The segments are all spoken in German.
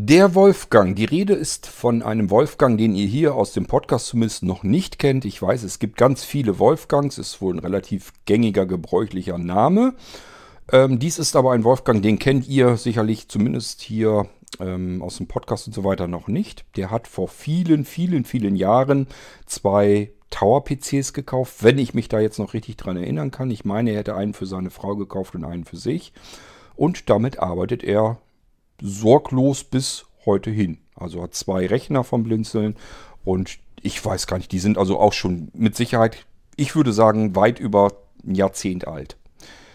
Der Wolfgang. Die Rede ist von einem Wolfgang, den ihr hier aus dem Podcast zumindest noch nicht kennt. Ich weiß, es gibt ganz viele Wolfgangs, ist wohl ein relativ gängiger, gebräuchlicher Name. Ähm, dies ist aber ein Wolfgang, den kennt ihr sicherlich zumindest hier ähm, aus dem Podcast und so weiter noch nicht. Der hat vor vielen, vielen, vielen Jahren zwei Tower-PCs gekauft, wenn ich mich da jetzt noch richtig dran erinnern kann. Ich meine, er hätte einen für seine Frau gekauft und einen für sich. Und damit arbeitet er sorglos bis heute hin. Also hat zwei Rechner vom Blinzeln und ich weiß gar nicht, die sind also auch schon mit Sicherheit, ich würde sagen, weit über ein Jahrzehnt alt.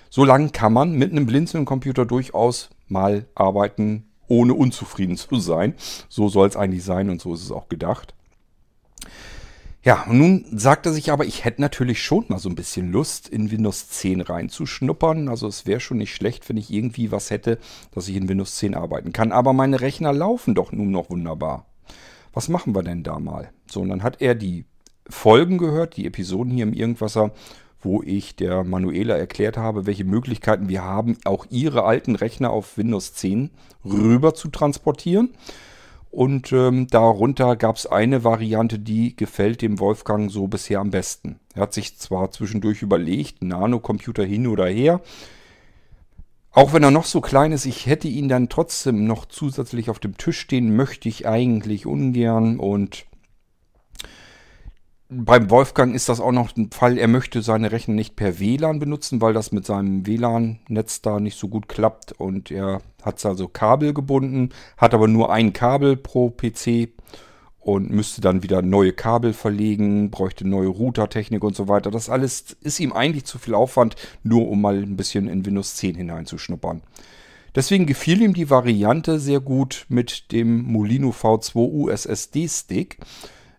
So lange kann man mit einem Blinzeln-Computer durchaus mal arbeiten, ohne unzufrieden zu sein. So soll es eigentlich sein und so ist es auch gedacht. Ja, nun sagt er sich aber, ich hätte natürlich schon mal so ein bisschen Lust, in Windows 10 reinzuschnuppern. Also es wäre schon nicht schlecht, wenn ich irgendwie was hätte, dass ich in Windows 10 arbeiten kann. Aber meine Rechner laufen doch nun noch wunderbar. Was machen wir denn da mal? So, und dann hat er die Folgen gehört, die Episoden hier im Irgendwasser, wo ich der Manuela erklärt habe, welche Möglichkeiten wir haben, auch ihre alten Rechner auf Windows 10 rüber zu transportieren. Und ähm, darunter gab es eine Variante, die gefällt dem Wolfgang so bisher am besten. Er hat sich zwar zwischendurch überlegt, Nanocomputer hin oder her. Auch wenn er noch so klein ist, ich hätte ihn dann trotzdem noch zusätzlich auf dem Tisch stehen, möchte ich eigentlich ungern. Und beim Wolfgang ist das auch noch ein Fall, er möchte seine Rechner nicht per WLAN benutzen, weil das mit seinem WLAN-Netz da nicht so gut klappt. Und er hat es also Kabel gebunden, hat aber nur ein Kabel pro PC und müsste dann wieder neue Kabel verlegen, bräuchte neue Routertechnik und so weiter. Das alles ist ihm eigentlich zu viel Aufwand, nur um mal ein bisschen in Windows 10 hineinzuschnuppern. Deswegen gefiel ihm die Variante sehr gut mit dem Molino V2 USSD Stick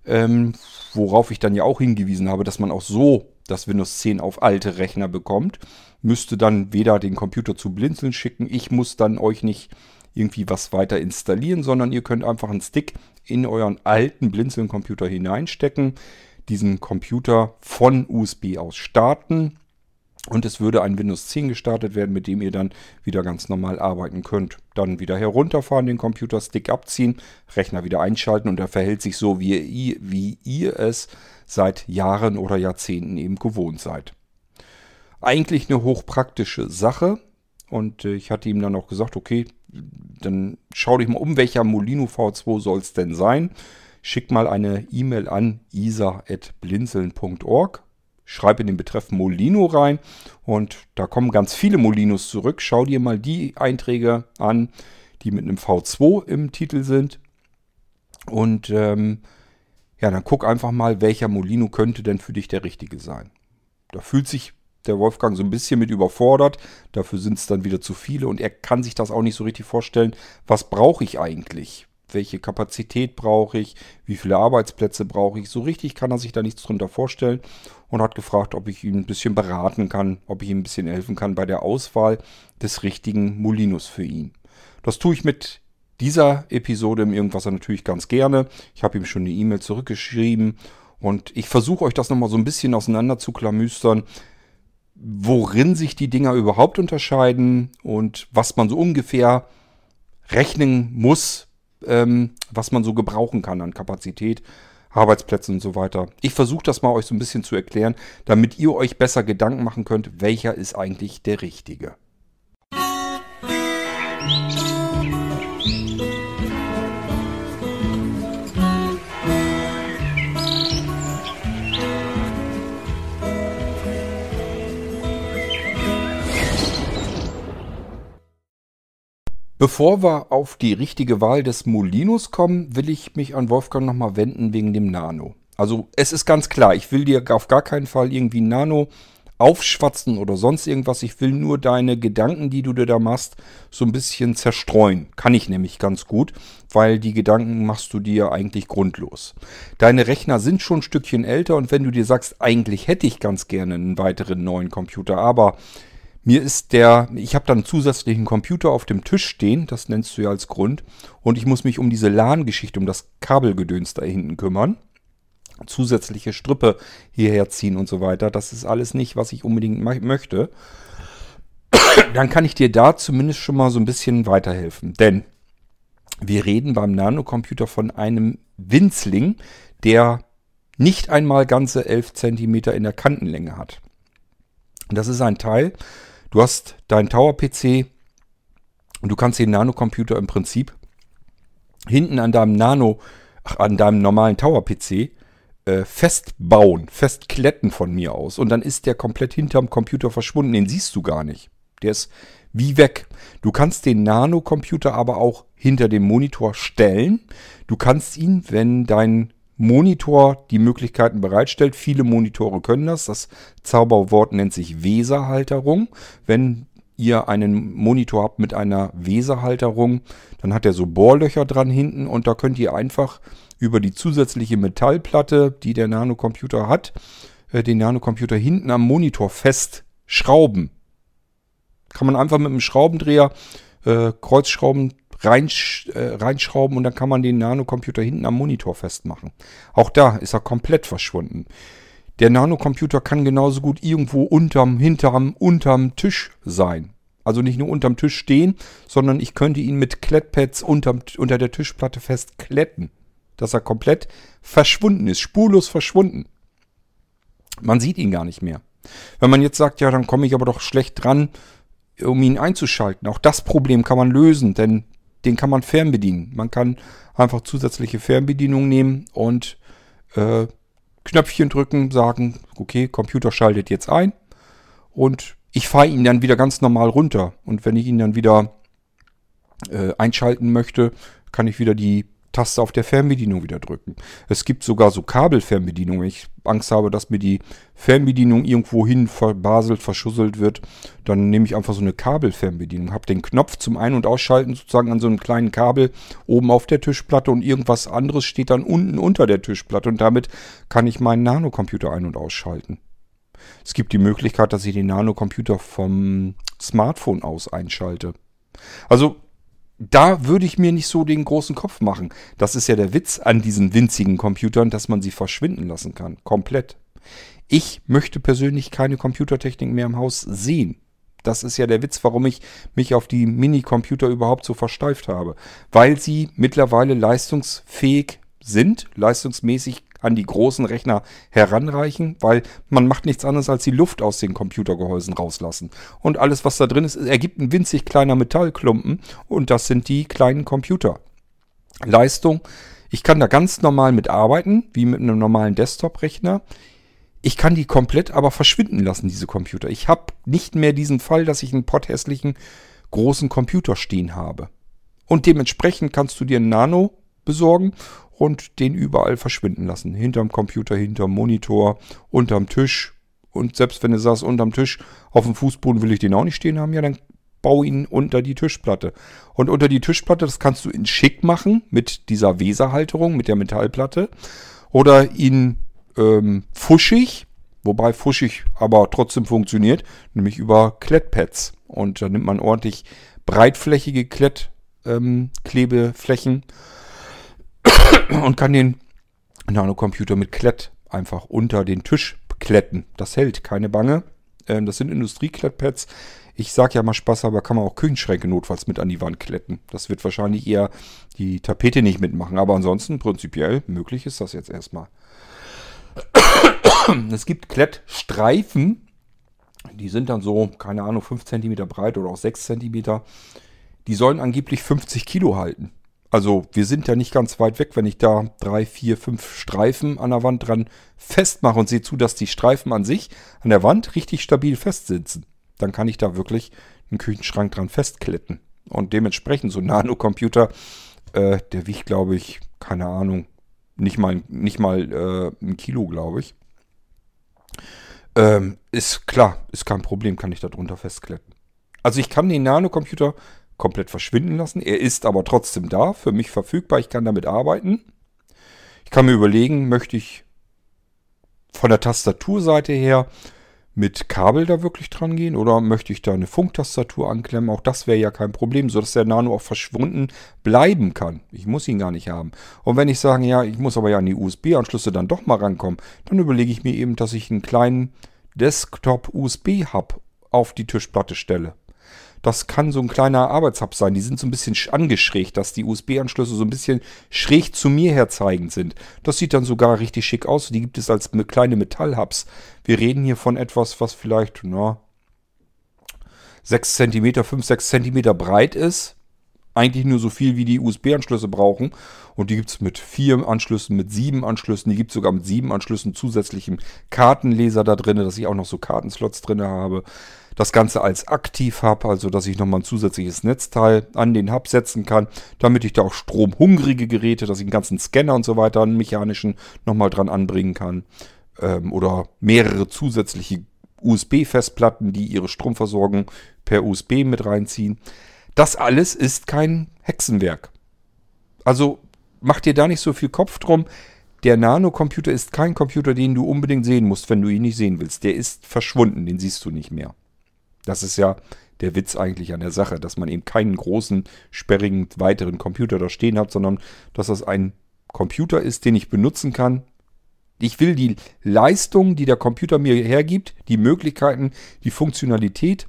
ähm, worauf ich dann ja auch hingewiesen habe, dass man auch so das Windows 10 auf alte Rechner bekommt. Müsste dann weder den Computer zu Blinzeln schicken, ich muss dann euch nicht irgendwie was weiter installieren, sondern ihr könnt einfach einen Stick in euren alten Blinzeln-Computer hineinstecken, diesen Computer von USB aus starten und es würde ein Windows 10 gestartet werden, mit dem ihr dann wieder ganz normal arbeiten könnt. Dann wieder herunterfahren, den Computerstick abziehen, Rechner wieder einschalten und er verhält sich so, wie ihr, wie ihr es seit Jahren oder Jahrzehnten eben gewohnt seid. Eigentlich eine hochpraktische Sache. Und äh, ich hatte ihm dann auch gesagt, okay, dann schau dich mal um, welcher Molino V2 soll es denn sein. Schick mal eine E-Mail an isa.blinzeln.org schreib in den Betreff Molino rein und da kommen ganz viele Molinos zurück. Schau dir mal die Einträge an, die mit einem V2 im Titel sind. Und ähm, ja, dann guck einfach mal, welcher Molino könnte denn für dich der richtige sein. Da fühlt sich der Wolfgang so ein bisschen mit überfordert. Dafür sind es dann wieder zu viele und er kann sich das auch nicht so richtig vorstellen. Was brauche ich eigentlich? Welche Kapazität brauche ich, wie viele Arbeitsplätze brauche ich. So richtig kann er sich da nichts drunter vorstellen und hat gefragt, ob ich ihn ein bisschen beraten kann, ob ich ihm ein bisschen helfen kann bei der Auswahl des richtigen Molinos für ihn. Das tue ich mit dieser Episode im Irgendwasser natürlich ganz gerne. Ich habe ihm schon eine E-Mail zurückgeschrieben und ich versuche euch das nochmal so ein bisschen auseinander zu klamüstern, worin sich die Dinger überhaupt unterscheiden und was man so ungefähr rechnen muss, ähm, was man so gebrauchen kann an Kapazität, Arbeitsplätzen und so weiter. Ich versuche das mal euch so ein bisschen zu erklären, damit ihr euch besser Gedanken machen könnt, welcher ist eigentlich der richtige. Musik Bevor wir auf die richtige Wahl des Molinos kommen, will ich mich an Wolfgang nochmal wenden wegen dem Nano. Also es ist ganz klar, ich will dir auf gar keinen Fall irgendwie Nano aufschwatzen oder sonst irgendwas. Ich will nur deine Gedanken, die du dir da machst, so ein bisschen zerstreuen. Kann ich nämlich ganz gut, weil die Gedanken machst du dir eigentlich grundlos. Deine Rechner sind schon ein Stückchen älter und wenn du dir sagst, eigentlich hätte ich ganz gerne einen weiteren neuen Computer, aber mir ist der, ich habe dann einen zusätzlichen Computer auf dem Tisch stehen, das nennst du ja als Grund, und ich muss mich um diese LAN-Geschichte, um das Kabelgedöns da hinten kümmern. Zusätzliche Strippe hierher ziehen und so weiter. Das ist alles nicht, was ich unbedingt möchte. Dann kann ich dir da zumindest schon mal so ein bisschen weiterhelfen. Denn Wir reden beim Nanocomputer von einem Winzling, der nicht einmal ganze 11 cm in der Kantenlänge hat. Das ist ein Teil, du hast deinen Tower-PC und du kannst den Nanocomputer im Prinzip hinten an deinem Nano, ach, an deinem normalen Tower-PC äh, festbauen, festkletten von mir aus. Und dann ist der komplett hinterm Computer verschwunden. Den siehst du gar nicht. Der ist wie weg. Du kannst den Nano-Computer aber auch hinter dem Monitor stellen. Du kannst ihn, wenn dein Monitor die Möglichkeiten bereitstellt, viele Monitore können das. Das Zauberwort nennt sich Weserhalterung. Wenn ihr einen Monitor habt mit einer Weserhalterung, dann hat er so Bohrlöcher dran hinten und da könnt ihr einfach über die zusätzliche Metallplatte, die der Nanocomputer hat, äh, den Nanocomputer hinten am Monitor festschrauben. Kann man einfach mit einem Schraubendreher äh, Kreuzschrauben reinsch, äh, reinschrauben und dann kann man den Nanocomputer hinten am Monitor festmachen. Auch da ist er komplett verschwunden. Der Nanocomputer kann genauso gut irgendwo unterm, hinterm, unterm Tisch sein. Also nicht nur unterm Tisch stehen, sondern ich könnte ihn mit Klettpads unterm, unter der Tischplatte festkletten. Dass er komplett verschwunden ist, spurlos verschwunden. Man sieht ihn gar nicht mehr. Wenn man jetzt sagt, ja, dann komme ich aber doch schlecht dran, um ihn einzuschalten. Auch das Problem kann man lösen, denn den kann man fernbedienen. Man kann einfach zusätzliche Fernbedienung nehmen und äh, Knöpfchen drücken, sagen, okay, Computer schaltet jetzt ein und ich fahre ihn dann wieder ganz normal runter. Und wenn ich ihn dann wieder äh, einschalten möchte, kann ich wieder die Taste auf der Fernbedienung wieder drücken. Es gibt sogar so Kabelfernbedienungen. Wenn ich Angst habe, dass mir die Fernbedienung irgendwo hin verbaselt, verschusselt wird, dann nehme ich einfach so eine Kabelfernbedienung. Habe den Knopf zum Ein- und Ausschalten sozusagen an so einem kleinen Kabel oben auf der Tischplatte und irgendwas anderes steht dann unten unter der Tischplatte und damit kann ich meinen Nanocomputer ein- und ausschalten. Es gibt die Möglichkeit, dass ich den Nanocomputer vom Smartphone aus einschalte. Also da würde ich mir nicht so den großen Kopf machen. Das ist ja der Witz an diesen winzigen Computern, dass man sie verschwinden lassen kann. Komplett. Ich möchte persönlich keine Computertechnik mehr im Haus sehen. Das ist ja der Witz, warum ich mich auf die Mini-Computer überhaupt so versteift habe. Weil sie mittlerweile leistungsfähig sind, leistungsmäßig an die großen Rechner heranreichen, weil man macht nichts anderes als die Luft aus den Computergehäusen rauslassen. Und alles, was da drin ist, ergibt ein winzig kleiner Metallklumpen und das sind die kleinen Computer. Leistung, ich kann da ganz normal mit arbeiten, wie mit einem normalen Desktop-Rechner. Ich kann die komplett aber verschwinden lassen, diese Computer. Ich habe nicht mehr diesen Fall, dass ich einen potthässlichen großen Computer stehen habe. Und dementsprechend kannst du dir einen Nano besorgen und den überall verschwinden lassen. Hinterm Computer, hinterm Monitor, unterm Tisch. Und selbst wenn du sagst, unterm Tisch, auf dem Fußboden will ich den auch nicht stehen haben, ja, dann bau ihn unter die Tischplatte. Und unter die Tischplatte, das kannst du in schick machen mit dieser Weserhalterung, mit der Metallplatte. Oder ihn ähm, fuschig, wobei fuschig aber trotzdem funktioniert, nämlich über Klettpads. Und da nimmt man ordentlich breitflächige Klettklebeflächen ähm, und kann den Nanocomputer mit Klett einfach unter den Tisch kletten. Das hält, keine Bange. Ähm, das sind Industrieklettpads. Ich sage ja mal Spaß, aber kann man auch Küchenschränke notfalls mit an die Wand kletten. Das wird wahrscheinlich eher die Tapete nicht mitmachen. Aber ansonsten prinzipiell möglich ist das jetzt erstmal. Es gibt Klettstreifen. Die sind dann so, keine Ahnung, 5 cm breit oder auch 6 cm. Die sollen angeblich 50 Kilo halten. Also wir sind ja nicht ganz weit weg, wenn ich da drei, vier, fünf Streifen an der Wand dran festmache und sehe zu, dass die Streifen an sich an der Wand richtig stabil festsitzen. Dann kann ich da wirklich einen Küchenschrank dran festkletten. Und dementsprechend so ein Nanocomputer, äh, der wiegt, glaube ich, keine Ahnung, nicht mal, nicht mal äh, ein Kilo, glaube ich. Ähm, ist klar, ist kein Problem, kann ich da drunter festkletten. Also ich kann den Nanocomputer komplett verschwinden lassen. Er ist aber trotzdem da, für mich verfügbar. Ich kann damit arbeiten. Ich kann mir überlegen, möchte ich von der Tastaturseite her mit Kabel da wirklich dran gehen oder möchte ich da eine Funktastatur anklemmen? Auch das wäre ja kein Problem, sodass der Nano auch verschwunden bleiben kann. Ich muss ihn gar nicht haben. Und wenn ich sage, ja, ich muss aber ja an die USB-Anschlüsse dann doch mal rankommen, dann überlege ich mir eben, dass ich einen kleinen Desktop-USB-Hub auf die Tischplatte stelle. Das kann so ein kleiner Arbeitshub sein. Die sind so ein bisschen angeschrägt, dass die USB-Anschlüsse so ein bisschen schräg zu mir herzeigend sind. Das sieht dann sogar richtig schick aus. Die gibt es als kleine Metallhubs. Wir reden hier von etwas, was vielleicht, na, 6 cm, 5, 6 cm breit ist. Eigentlich nur so viel, wie die USB-Anschlüsse brauchen. Und die gibt es mit vier Anschlüssen, mit sieben Anschlüssen. Die gibt es sogar mit sieben Anschlüssen zusätzlichem Kartenleser da drin, dass ich auch noch so Kartenslots drin habe. Das Ganze als Aktiv-Hub, also dass ich nochmal ein zusätzliches Netzteil an den Hub setzen kann, damit ich da auch stromhungrige Geräte, dass ich einen ganzen Scanner und so weiter, einen mechanischen, nochmal dran anbringen kann. Ähm, oder mehrere zusätzliche USB-Festplatten, die ihre Stromversorgung per USB mit reinziehen. Das alles ist kein Hexenwerk. Also mach dir da nicht so viel Kopf drum. Der Nano-Computer ist kein Computer, den du unbedingt sehen musst, wenn du ihn nicht sehen willst. Der ist verschwunden, den siehst du nicht mehr. Das ist ja der Witz eigentlich an der Sache, dass man eben keinen großen, sperrigen, weiteren Computer da stehen hat, sondern dass das ein Computer ist, den ich benutzen kann. Ich will die Leistung, die der Computer mir hergibt, die Möglichkeiten, die Funktionalität,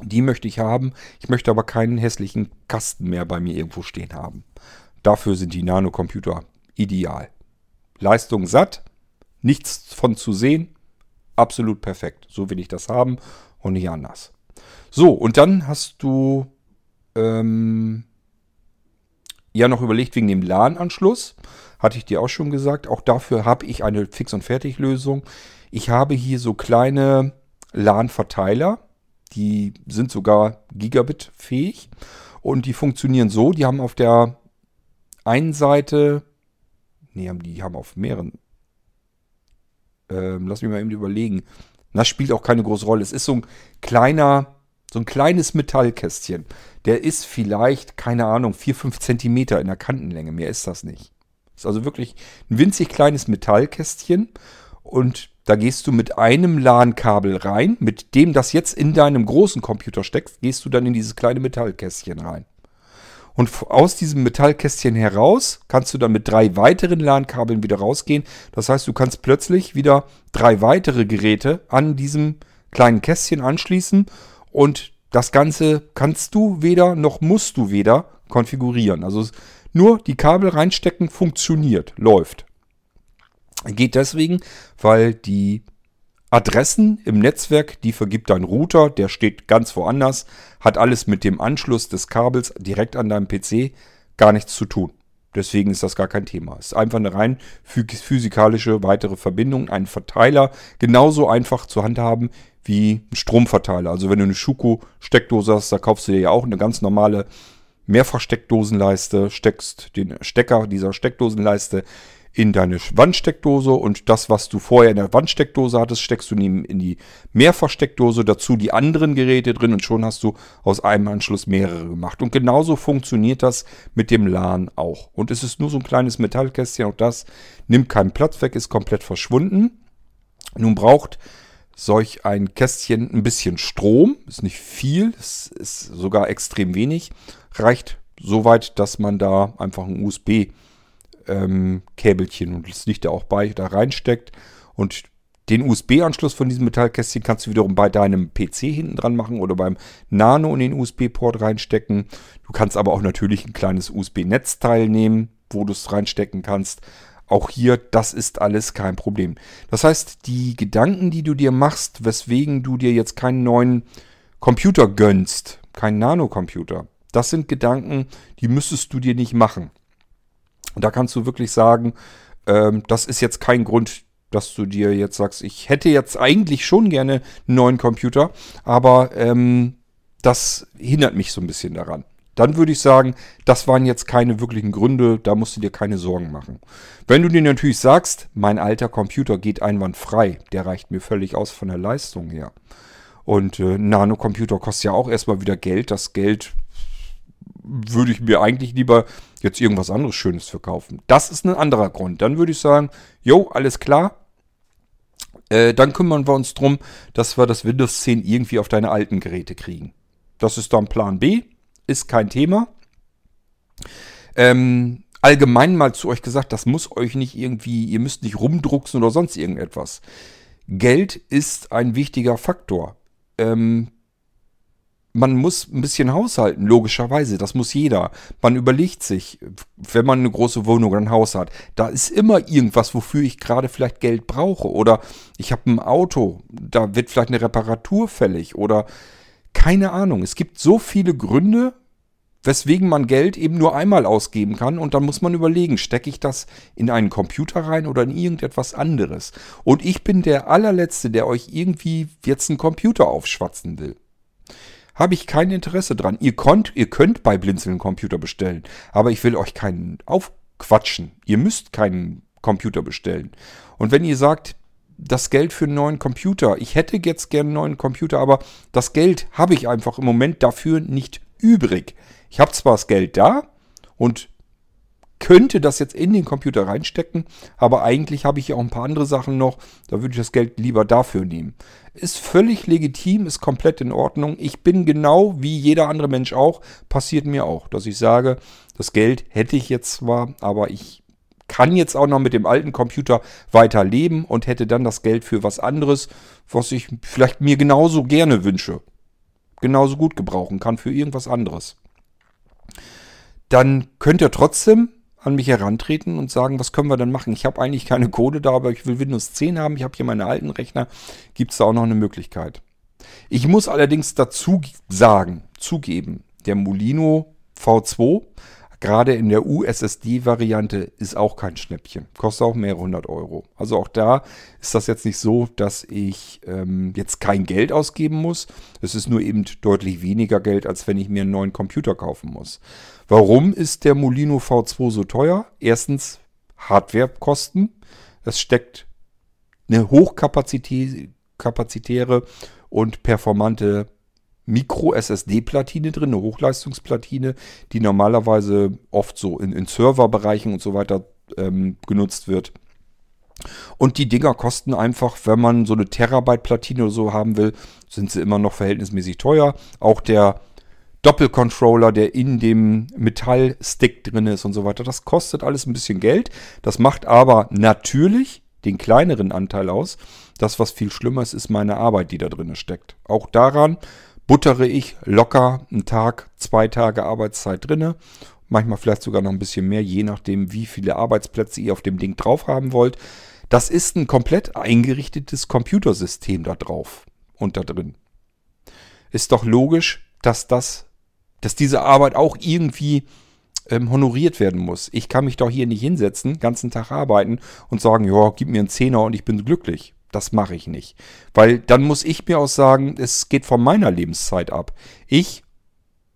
die möchte ich haben. Ich möchte aber keinen hässlichen Kasten mehr bei mir irgendwo stehen haben. Dafür sind die Nanocomputer ideal. Leistung satt, nichts von zu sehen, absolut perfekt. So will ich das haben und nicht anders. So, und dann hast du ähm, ja noch überlegt wegen dem LAN-Anschluss. Hatte ich dir auch schon gesagt. Auch dafür habe ich eine Fix- und Fertig-Lösung. Ich habe hier so kleine LAN-Verteiler. Die sind sogar Gigabit-fähig. Und die funktionieren so. Die haben auf der einen Seite, nee, die haben auf mehreren. Ähm, lass mich mal eben überlegen. Das spielt auch keine große Rolle. Es ist so ein kleiner, so ein kleines Metallkästchen. Der ist vielleicht, keine Ahnung, 4, 5 Zentimeter in der Kantenlänge. Mehr ist das nicht. Ist also wirklich ein winzig kleines Metallkästchen. Und da gehst du mit einem LAN-Kabel rein, mit dem das jetzt in deinem großen Computer steckst, gehst du dann in dieses kleine Metallkästchen rein. Und aus diesem Metallkästchen heraus kannst du dann mit drei weiteren LAN-Kabeln wieder rausgehen. Das heißt, du kannst plötzlich wieder drei weitere Geräte an diesem kleinen Kästchen anschließen und das Ganze kannst du weder noch musst du weder konfigurieren. Also nur die Kabel reinstecken funktioniert, läuft. Geht deswegen, weil die Adressen im Netzwerk, die vergibt dein Router, der steht ganz woanders, hat alles mit dem Anschluss des Kabels direkt an deinem PC gar nichts zu tun. Deswegen ist das gar kein Thema. Es ist einfach eine rein physikalische weitere Verbindung, ein Verteiler, genauso einfach zu handhaben wie ein Stromverteiler. Also wenn du eine Schuko-Steckdose hast, da kaufst du dir ja auch eine ganz normale Mehrfachsteckdosenleiste, steckst den Stecker dieser Steckdosenleiste in deine Wandsteckdose und das, was du vorher in der Wandsteckdose hattest, steckst du in die Mehrfachsteckdose, dazu die anderen Geräte drin und schon hast du aus einem Anschluss mehrere gemacht. Und genauso funktioniert das mit dem LAN auch. Und es ist nur so ein kleines Metallkästchen, auch das nimmt keinen Platz weg, ist komplett verschwunden. Nun braucht solch ein Kästchen ein bisschen Strom, ist nicht viel, ist, ist sogar extrem wenig, reicht so weit, dass man da einfach ein USB ähm, Käbelchen und das liegt da auch bei, da reinsteckt. Und den USB-Anschluss von diesem Metallkästchen kannst du wiederum bei deinem PC hinten dran machen oder beim Nano in den USB-Port reinstecken. Du kannst aber auch natürlich ein kleines USB-Netzteil nehmen, wo du es reinstecken kannst. Auch hier, das ist alles kein Problem. Das heißt, die Gedanken, die du dir machst, weswegen du dir jetzt keinen neuen Computer gönnst, keinen Nano-Computer, das sind Gedanken, die müsstest du dir nicht machen. Und da kannst du wirklich sagen, ähm, das ist jetzt kein Grund, dass du dir jetzt sagst, ich hätte jetzt eigentlich schon gerne einen neuen Computer, aber ähm, das hindert mich so ein bisschen daran. Dann würde ich sagen, das waren jetzt keine wirklichen Gründe, da musst du dir keine Sorgen machen. Wenn du dir natürlich sagst, mein alter Computer geht einwandfrei, der reicht mir völlig aus von der Leistung her. Und äh, Nano-Computer kostet ja auch erstmal wieder Geld. Das Geld würde ich mir eigentlich lieber jetzt irgendwas anderes Schönes verkaufen. Das ist ein anderer Grund. Dann würde ich sagen, jo, alles klar. Äh, dann kümmern wir uns drum, dass wir das Windows 10 irgendwie auf deine alten Geräte kriegen. Das ist dann Plan B. Ist kein Thema. Ähm, allgemein mal zu euch gesagt, das muss euch nicht irgendwie, ihr müsst nicht rumdrucksen oder sonst irgendetwas. Geld ist ein wichtiger Faktor. Ähm, man muss ein bisschen haushalten, logischerweise. Das muss jeder. Man überlegt sich, wenn man eine große Wohnung oder ein Haus hat, da ist immer irgendwas, wofür ich gerade vielleicht Geld brauche. Oder ich habe ein Auto, da wird vielleicht eine Reparatur fällig. Oder keine Ahnung. Es gibt so viele Gründe, weswegen man Geld eben nur einmal ausgeben kann. Und dann muss man überlegen, stecke ich das in einen Computer rein oder in irgendetwas anderes. Und ich bin der allerletzte, der euch irgendwie jetzt einen Computer aufschwatzen will habe ich kein Interesse dran. Ihr, konnt, ihr könnt bei Blinzeln Computer bestellen, aber ich will euch keinen aufquatschen. Ihr müsst keinen Computer bestellen. Und wenn ihr sagt, das Geld für einen neuen Computer, ich hätte jetzt gerne einen neuen Computer, aber das Geld habe ich einfach im Moment dafür nicht übrig. Ich habe zwar das Geld da und könnte das jetzt in den Computer reinstecken, aber eigentlich habe ich ja auch ein paar andere Sachen noch. Da würde ich das Geld lieber dafür nehmen. Ist völlig legitim, ist komplett in Ordnung. Ich bin genau wie jeder andere Mensch auch, passiert mir auch, dass ich sage, das Geld hätte ich jetzt zwar, aber ich kann jetzt auch noch mit dem alten Computer weiter leben und hätte dann das Geld für was anderes, was ich vielleicht mir genauso gerne wünsche. Genauso gut gebrauchen kann für irgendwas anderes. Dann könnt ihr trotzdem an mich herantreten und sagen, was können wir denn machen? Ich habe eigentlich keine Code da, aber ich will Windows 10 haben. Ich habe hier meine alten Rechner. Gibt es da auch noch eine Möglichkeit? Ich muss allerdings dazu sagen, zugeben, der Molino V2 Gerade in der USSD-Variante ist auch kein Schnäppchen. Kostet auch mehrere hundert Euro. Also auch da ist das jetzt nicht so, dass ich ähm, jetzt kein Geld ausgeben muss. Es ist nur eben deutlich weniger Geld, als wenn ich mir einen neuen Computer kaufen muss. Warum ist der Molino V2 so teuer? Erstens Hardwarekosten. Es steckt eine hochkapazitäre und performante Micro-SSD-Platine drin, eine Hochleistungsplatine, die normalerweise oft so in, in Serverbereichen und so weiter ähm, genutzt wird. Und die Dinger kosten einfach, wenn man so eine Terabyte-Platine oder so haben will, sind sie immer noch verhältnismäßig teuer. Auch der Doppelcontroller, der in dem Metallstick drin ist und so weiter, das kostet alles ein bisschen Geld. Das macht aber natürlich den kleineren Anteil aus. Das, was viel schlimmer ist, ist meine Arbeit, die da drin steckt. Auch daran buttere ich locker einen Tag, zwei Tage Arbeitszeit drinne. Manchmal vielleicht sogar noch ein bisschen mehr, je nachdem, wie viele Arbeitsplätze ihr auf dem Ding drauf haben wollt. Das ist ein komplett eingerichtetes Computersystem da drauf und da drin. Ist doch logisch, dass das, dass diese Arbeit auch irgendwie ähm, honoriert werden muss. Ich kann mich doch hier nicht hinsetzen, ganzen Tag arbeiten und sagen, ja, gib mir einen Zehner und ich bin glücklich. Das mache ich nicht. Weil dann muss ich mir auch sagen, es geht von meiner Lebenszeit ab. Ich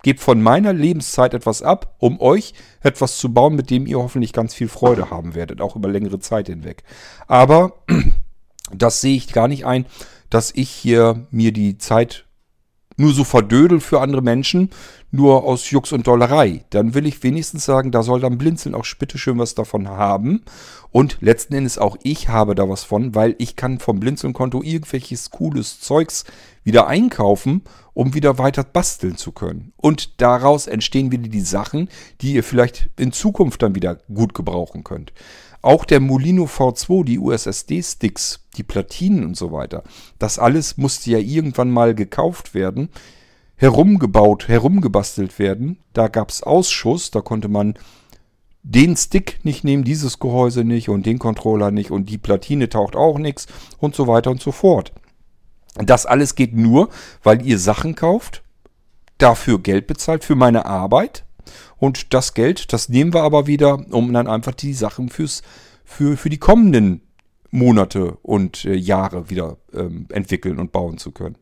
gebe von meiner Lebenszeit etwas ab, um euch etwas zu bauen, mit dem ihr hoffentlich ganz viel Freude haben werdet, auch über längere Zeit hinweg. Aber das sehe ich gar nicht ein, dass ich hier mir die Zeit nur so verdödel für andere Menschen, nur aus Jux und Dollerei. Dann will ich wenigstens sagen, da soll dann Blinzeln auch bitteschön was davon haben. Und letzten Endes auch ich habe da was von, weil ich kann vom Blinzeln-Konto irgendwelches cooles Zeugs wieder einkaufen, um wieder weiter basteln zu können. Und daraus entstehen wieder die Sachen, die ihr vielleicht in Zukunft dann wieder gut gebrauchen könnt. Auch der Molino V2, die USSD-Sticks, die Platinen und so weiter, das alles musste ja irgendwann mal gekauft werden, herumgebaut, herumgebastelt werden. Da gab es Ausschuss, da konnte man den Stick nicht nehmen, dieses Gehäuse nicht und den Controller nicht und die Platine taucht auch nichts und so weiter und so fort. Das alles geht nur, weil ihr Sachen kauft, dafür Geld bezahlt für meine Arbeit und das Geld, das nehmen wir aber wieder, um dann einfach die Sachen fürs, für, für die kommenden Monate und äh, Jahre wieder ähm, entwickeln und bauen zu können.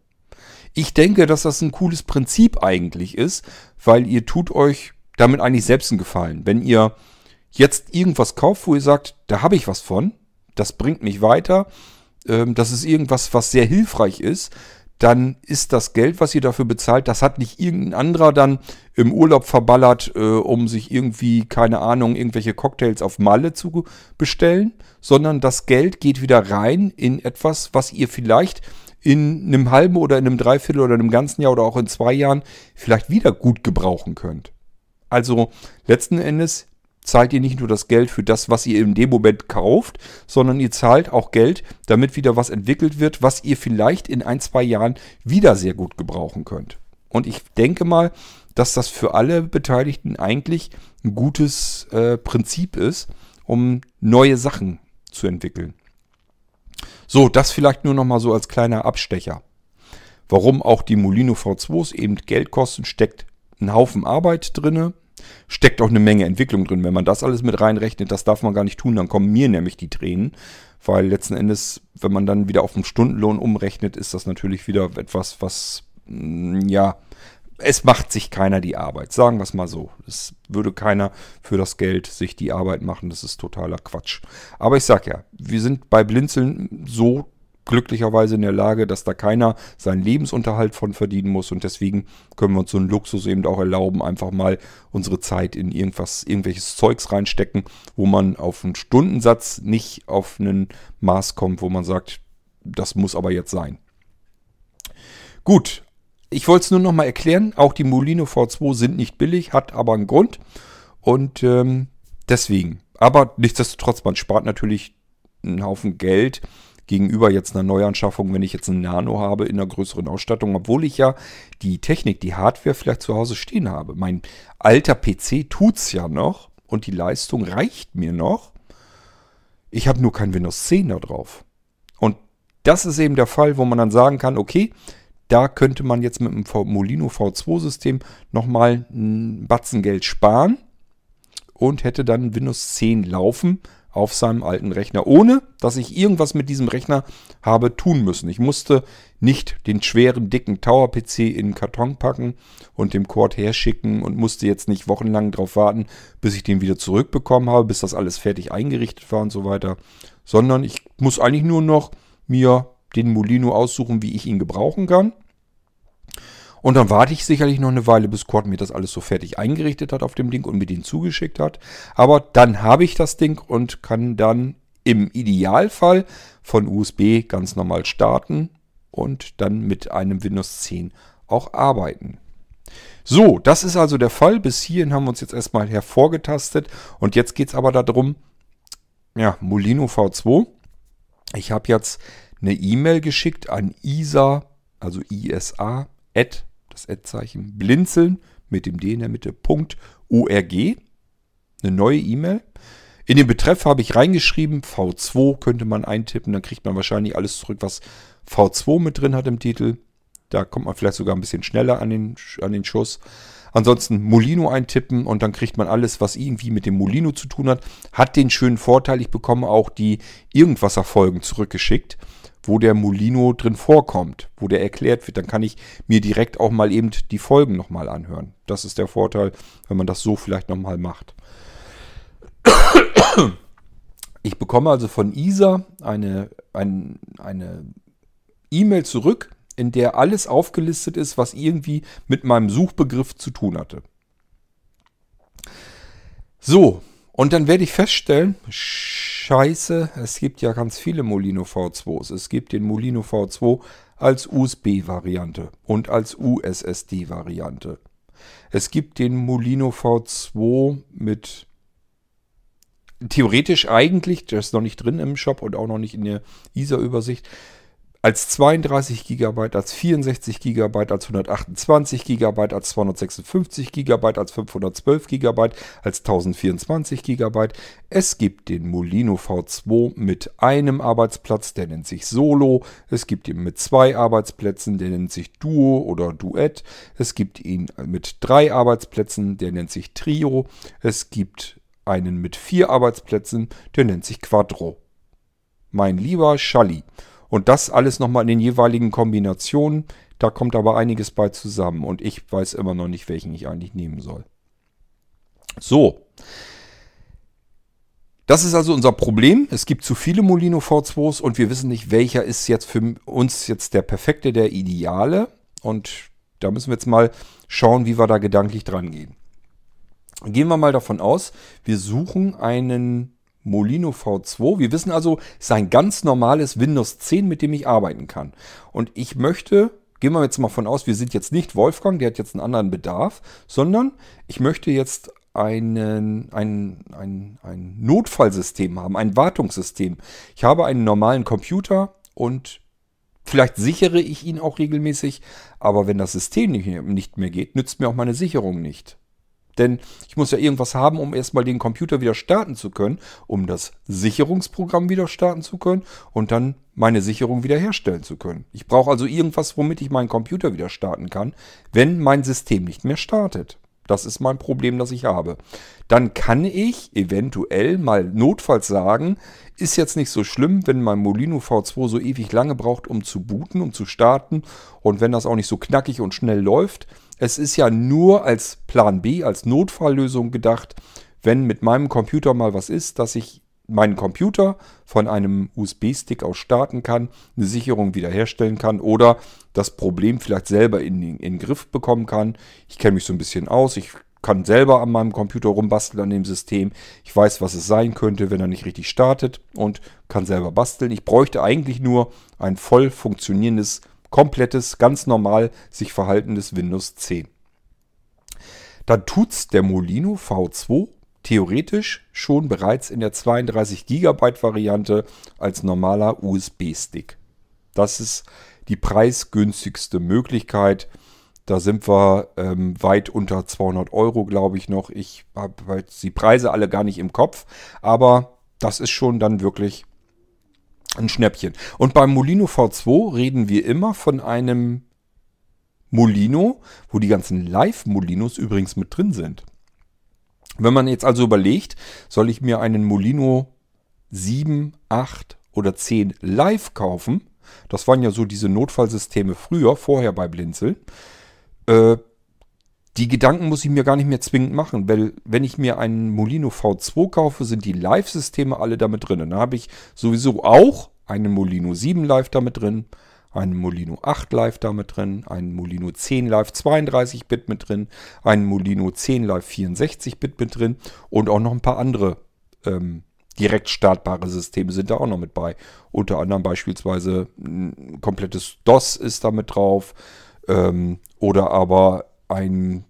Ich denke, dass das ein cooles Prinzip eigentlich ist, weil ihr tut euch damit eigentlich selbst einen Gefallen. Wenn ihr jetzt irgendwas kauft, wo ihr sagt, da habe ich was von, das bringt mich weiter, ähm, das ist irgendwas, was sehr hilfreich ist, dann ist das Geld, was ihr dafür bezahlt, das hat nicht irgendein anderer dann im Urlaub verballert, äh, um sich irgendwie, keine Ahnung, irgendwelche Cocktails auf Malle zu bestellen, sondern das Geld geht wieder rein in etwas, was ihr vielleicht in einem halben oder in einem Dreiviertel oder einem ganzen Jahr oder auch in zwei Jahren vielleicht wieder gut gebrauchen könnt. Also letzten Endes zahlt ihr nicht nur das Geld für das, was ihr in dem Moment kauft, sondern ihr zahlt auch Geld, damit wieder was entwickelt wird, was ihr vielleicht in ein, zwei Jahren wieder sehr gut gebrauchen könnt. Und ich denke mal, dass das für alle Beteiligten eigentlich ein gutes äh, Prinzip ist, um neue Sachen zu entwickeln. So, das vielleicht nur noch mal so als kleiner Abstecher. Warum auch die Molino V2s eben Geld kosten, steckt ein Haufen Arbeit drinne, steckt auch eine Menge Entwicklung drin. Wenn man das alles mit reinrechnet, das darf man gar nicht tun, dann kommen mir nämlich die Tränen, weil letzten Endes, wenn man dann wieder auf den Stundenlohn umrechnet, ist das natürlich wieder etwas, was mm, ja es macht sich keiner die Arbeit. Sagen wir es mal so. Es würde keiner für das Geld sich die Arbeit machen. Das ist totaler Quatsch. Aber ich sag ja, wir sind bei Blinzeln so glücklicherweise in der Lage, dass da keiner seinen Lebensunterhalt von verdienen muss und deswegen können wir uns so einen Luxus eben auch erlauben, einfach mal unsere Zeit in irgendwas, irgendwelches Zeugs reinstecken, wo man auf einen Stundensatz nicht auf einen Maß kommt, wo man sagt, das muss aber jetzt sein. Gut, ich wollte es nur noch mal erklären. Auch die Molino V2 sind nicht billig, hat aber einen Grund. Und ähm, deswegen. Aber nichtsdestotrotz, man spart natürlich einen Haufen Geld gegenüber jetzt einer Neuanschaffung, wenn ich jetzt einen Nano habe in einer größeren Ausstattung, obwohl ich ja die Technik, die Hardware vielleicht zu Hause stehen habe. Mein alter PC tut es ja noch und die Leistung reicht mir noch. Ich habe nur kein Windows 10 da drauf. Und das ist eben der Fall, wo man dann sagen kann, okay, da könnte man jetzt mit dem Molino V2-System nochmal ein Batzen Geld sparen und hätte dann Windows 10 laufen auf seinem alten Rechner, ohne dass ich irgendwas mit diesem Rechner habe tun müssen. Ich musste nicht den schweren, dicken Tower-PC in den Karton packen und dem Cord herschicken und musste jetzt nicht wochenlang darauf warten, bis ich den wieder zurückbekommen habe, bis das alles fertig eingerichtet war und so weiter, sondern ich muss eigentlich nur noch mir den Molino aussuchen, wie ich ihn gebrauchen kann. Und dann warte ich sicherlich noch eine Weile, bis Quad mir das alles so fertig eingerichtet hat auf dem Ding und mir den zugeschickt hat. Aber dann habe ich das Ding und kann dann im Idealfall von USB ganz normal starten und dann mit einem Windows 10 auch arbeiten. So, das ist also der Fall. Bis hierhin haben wir uns jetzt erstmal hervorgetastet. Und jetzt geht es aber darum, ja, Molino V2. Ich habe jetzt eine E-Mail geschickt an ISA, also ISA, at, das Ad-Zeichen, blinzeln mit dem D in der Mitte, Punkt .org. Eine neue E-Mail. In den Betreff habe ich reingeschrieben, V2 könnte man eintippen, dann kriegt man wahrscheinlich alles zurück, was V2 mit drin hat im Titel. Da kommt man vielleicht sogar ein bisschen schneller an den, an den Schuss. Ansonsten Molino eintippen und dann kriegt man alles, was irgendwie mit dem Molino zu tun hat. Hat den schönen Vorteil, ich bekomme auch die Irgendwasser-Folgen zurückgeschickt wo der Molino drin vorkommt, wo der erklärt wird. Dann kann ich mir direkt auch mal eben die Folgen nochmal anhören. Das ist der Vorteil, wenn man das so vielleicht nochmal macht. Ich bekomme also von Isa eine eine eine E-Mail zurück, in der alles aufgelistet ist, was irgendwie mit meinem Suchbegriff zu tun hatte. So, und dann werde ich feststellen, scheiße, es gibt ja ganz viele Molino V2s. Es gibt den Molino V2 als USB-Variante und als USSD-Variante. Es gibt den Molino V2 mit theoretisch eigentlich, der ist noch nicht drin im Shop und auch noch nicht in der ISA-Übersicht, als 32 GB, als 64 GB, als 128 GB, als 256 GB, als 512 GB, als 1024 GB. Es gibt den Molino V2 mit einem Arbeitsplatz, der nennt sich Solo. Es gibt ihn mit zwei Arbeitsplätzen, der nennt sich Duo oder Duett. Es gibt ihn mit drei Arbeitsplätzen, der nennt sich Trio. Es gibt einen mit vier Arbeitsplätzen, der nennt sich Quadro. Mein lieber Schalli. Und das alles nochmal in den jeweiligen Kombinationen. Da kommt aber einiges bei zusammen und ich weiß immer noch nicht, welchen ich eigentlich nehmen soll. So. Das ist also unser Problem. Es gibt zu viele Molino V2s und wir wissen nicht, welcher ist jetzt für uns jetzt der perfekte, der ideale. Und da müssen wir jetzt mal schauen, wie wir da gedanklich dran gehen. Gehen wir mal davon aus, wir suchen einen Molino V2. Wir wissen also, es ist ein ganz normales Windows 10, mit dem ich arbeiten kann. Und ich möchte, gehen wir jetzt mal von aus, wir sind jetzt nicht Wolfgang, der hat jetzt einen anderen Bedarf, sondern ich möchte jetzt einen, ein, ein, ein Notfallsystem haben, ein Wartungssystem. Ich habe einen normalen Computer und Vielleicht sichere ich ihn auch regelmäßig, aber wenn das System nicht mehr geht, nützt mir auch meine Sicherung nicht. Denn ich muss ja irgendwas haben, um erstmal den Computer wieder starten zu können, um das Sicherungsprogramm wieder starten zu können und dann meine Sicherung wiederherstellen zu können. Ich brauche also irgendwas, womit ich meinen Computer wieder starten kann, wenn mein System nicht mehr startet. Das ist mein Problem, das ich habe. Dann kann ich eventuell mal notfalls sagen, ist jetzt nicht so schlimm, wenn mein Molino V2 so ewig lange braucht, um zu booten, um zu starten und wenn das auch nicht so knackig und schnell läuft. Es ist ja nur als Plan B, als Notfalllösung gedacht, wenn mit meinem Computer mal was ist, dass ich meinen Computer von einem USB-Stick aus starten kann, eine Sicherung wiederherstellen kann oder das Problem vielleicht selber in, den Griff bekommen kann. Ich kenne mich so ein bisschen aus, ich kann selber an meinem Computer rumbasteln an dem System. Ich weiß, was es sein könnte, wenn er nicht richtig startet und kann selber basteln. Ich bräuchte eigentlich nur ein voll funktionierendes, komplettes, ganz normal sich verhaltendes Windows 10. Dann tut's der Molino V2 theoretisch schon bereits in der 32 GB Variante als normaler USB-Stick. Das ist die preisgünstigste Möglichkeit. Da sind wir ähm, weit unter 200 Euro, glaube ich noch. Ich habe die Preise alle gar nicht im Kopf, aber das ist schon dann wirklich ein Schnäppchen. Und beim Molino V2 reden wir immer von einem Molino, wo die ganzen Live-Molinos übrigens mit drin sind. Wenn man jetzt also überlegt, soll ich mir einen Molino 7, 8 oder 10 live kaufen, das waren ja so diese Notfallsysteme früher, vorher bei Blinzeln, äh, die Gedanken muss ich mir gar nicht mehr zwingend machen, weil wenn ich mir einen Molino V2 kaufe, sind die Live-Systeme alle damit drin. Dann habe ich sowieso auch einen Molino 7 Live damit drin, einen Molino 8 Live damit drin, einen Molino 10 Live 32-Bit mit drin, einen Molino 10 Live 64-Bit mit drin und auch noch ein paar andere ähm, direkt startbare Systeme sind da auch noch mit bei. Unter anderem beispielsweise ein komplettes DOS ist da mit drauf, ähm, oder aber ein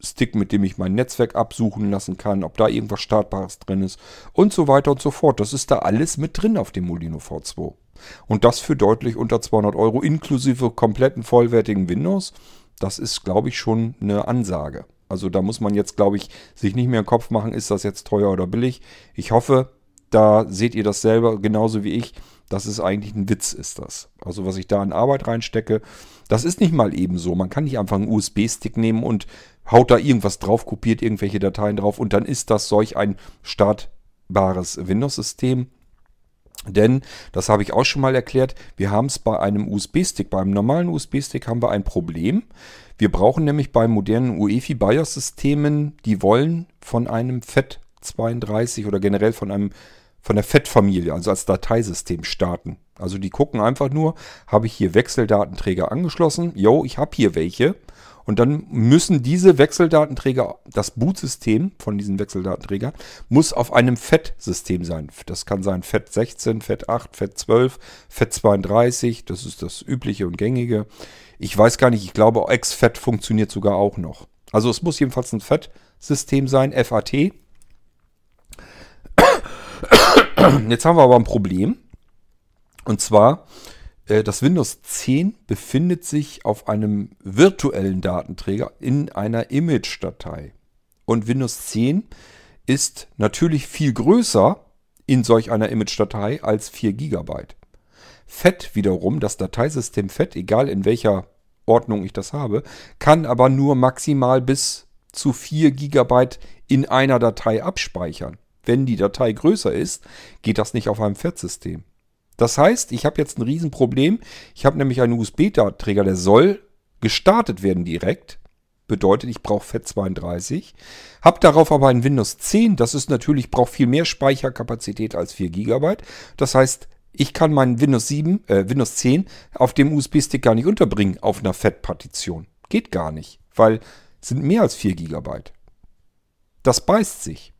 Stick, mit dem ich mein Netzwerk absuchen lassen kann, ob da irgendwas Startbares drin ist und so weiter und so fort. Das ist da alles mit drin auf dem Molino V2. Und das für deutlich unter 200 Euro inklusive kompletten vollwertigen Windows. Das ist, glaube ich, schon eine Ansage. Also da muss man jetzt, glaube ich, sich nicht mehr im Kopf machen, ist das jetzt teuer oder billig. Ich hoffe, da seht ihr das selber genauso wie ich. Das ist eigentlich ein Witz, ist das. Also was ich da an Arbeit reinstecke, das ist nicht mal eben so. Man kann nicht einfach einen USB-Stick nehmen und haut da irgendwas drauf, kopiert irgendwelche Dateien drauf und dann ist das solch ein startbares Windows-System. Denn, das habe ich auch schon mal erklärt, wir haben es bei einem USB-Stick, beim normalen USB-Stick haben wir ein Problem. Wir brauchen nämlich bei modernen UEFI BIOS-Systemen, die wollen von einem FAT32 oder generell von einem von der FAT-Familie, also als Dateisystem starten. Also die gucken einfach nur, habe ich hier Wechseldatenträger angeschlossen? Jo, ich habe hier welche. Und dann müssen diese Wechseldatenträger, das Bootsystem von diesen Wechseldatenträgern, muss auf einem FAT-System sein. Das kann sein FAT16, FAT8, FAT12, FAT32, das ist das übliche und gängige. Ich weiß gar nicht, ich glaube, XFAT funktioniert sogar auch noch. Also es muss jedenfalls ein FAT-System sein, FAT. Jetzt haben wir aber ein Problem. Und zwar, äh, das Windows 10 befindet sich auf einem virtuellen Datenträger in einer Image-Datei. Und Windows 10 ist natürlich viel größer in solch einer Image-Datei als 4 GB. FAT wiederum, das Dateisystem FAT, egal in welcher Ordnung ich das habe, kann aber nur maximal bis zu 4 GB in einer Datei abspeichern. Wenn die Datei größer ist, geht das nicht auf einem FAT-System. Das heißt, ich habe jetzt ein Riesenproblem. Ich habe nämlich einen USB-Datenträger, der soll gestartet werden direkt. Bedeutet, ich brauche FAT32. Habe darauf aber ein Windows 10. Das ist natürlich, braucht viel mehr Speicherkapazität als 4 GB. Das heißt, ich kann meinen Windows 7, äh, Windows 10 auf dem USB-Stick gar nicht unterbringen auf einer FAT-Partition. Geht gar nicht, weil es sind mehr als 4 GB. Das beißt sich.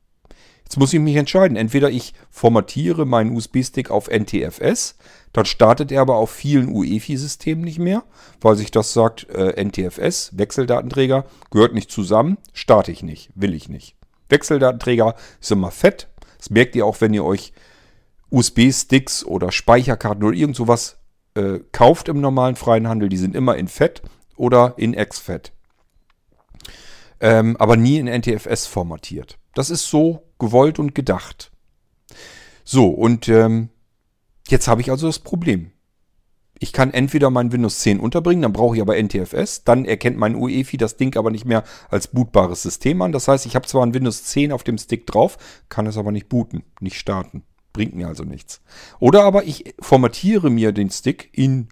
Jetzt muss ich mich entscheiden. Entweder ich formatiere meinen USB-Stick auf NTFS, dann startet er aber auf vielen UEFI-Systemen nicht mehr, weil sich das sagt, äh, NTFS, Wechseldatenträger, gehört nicht zusammen, starte ich nicht, will ich nicht. Wechseldatenträger ist immer fett. Das merkt ihr auch, wenn ihr euch USB-Sticks oder Speicherkarten oder irgend sowas äh, kauft im normalen freien Handel, die sind immer in FAT oder in XFAT. Ähm, aber nie in NTFS formatiert. Das ist so gewollt und gedacht. So, und ähm, jetzt habe ich also das Problem. Ich kann entweder mein Windows 10 unterbringen, dann brauche ich aber NTFS. Dann erkennt mein UEFI das Ding aber nicht mehr als bootbares System an. Das heißt, ich habe zwar ein Windows 10 auf dem Stick drauf, kann es aber nicht booten, nicht starten. Bringt mir also nichts. Oder aber ich formatiere mir den Stick in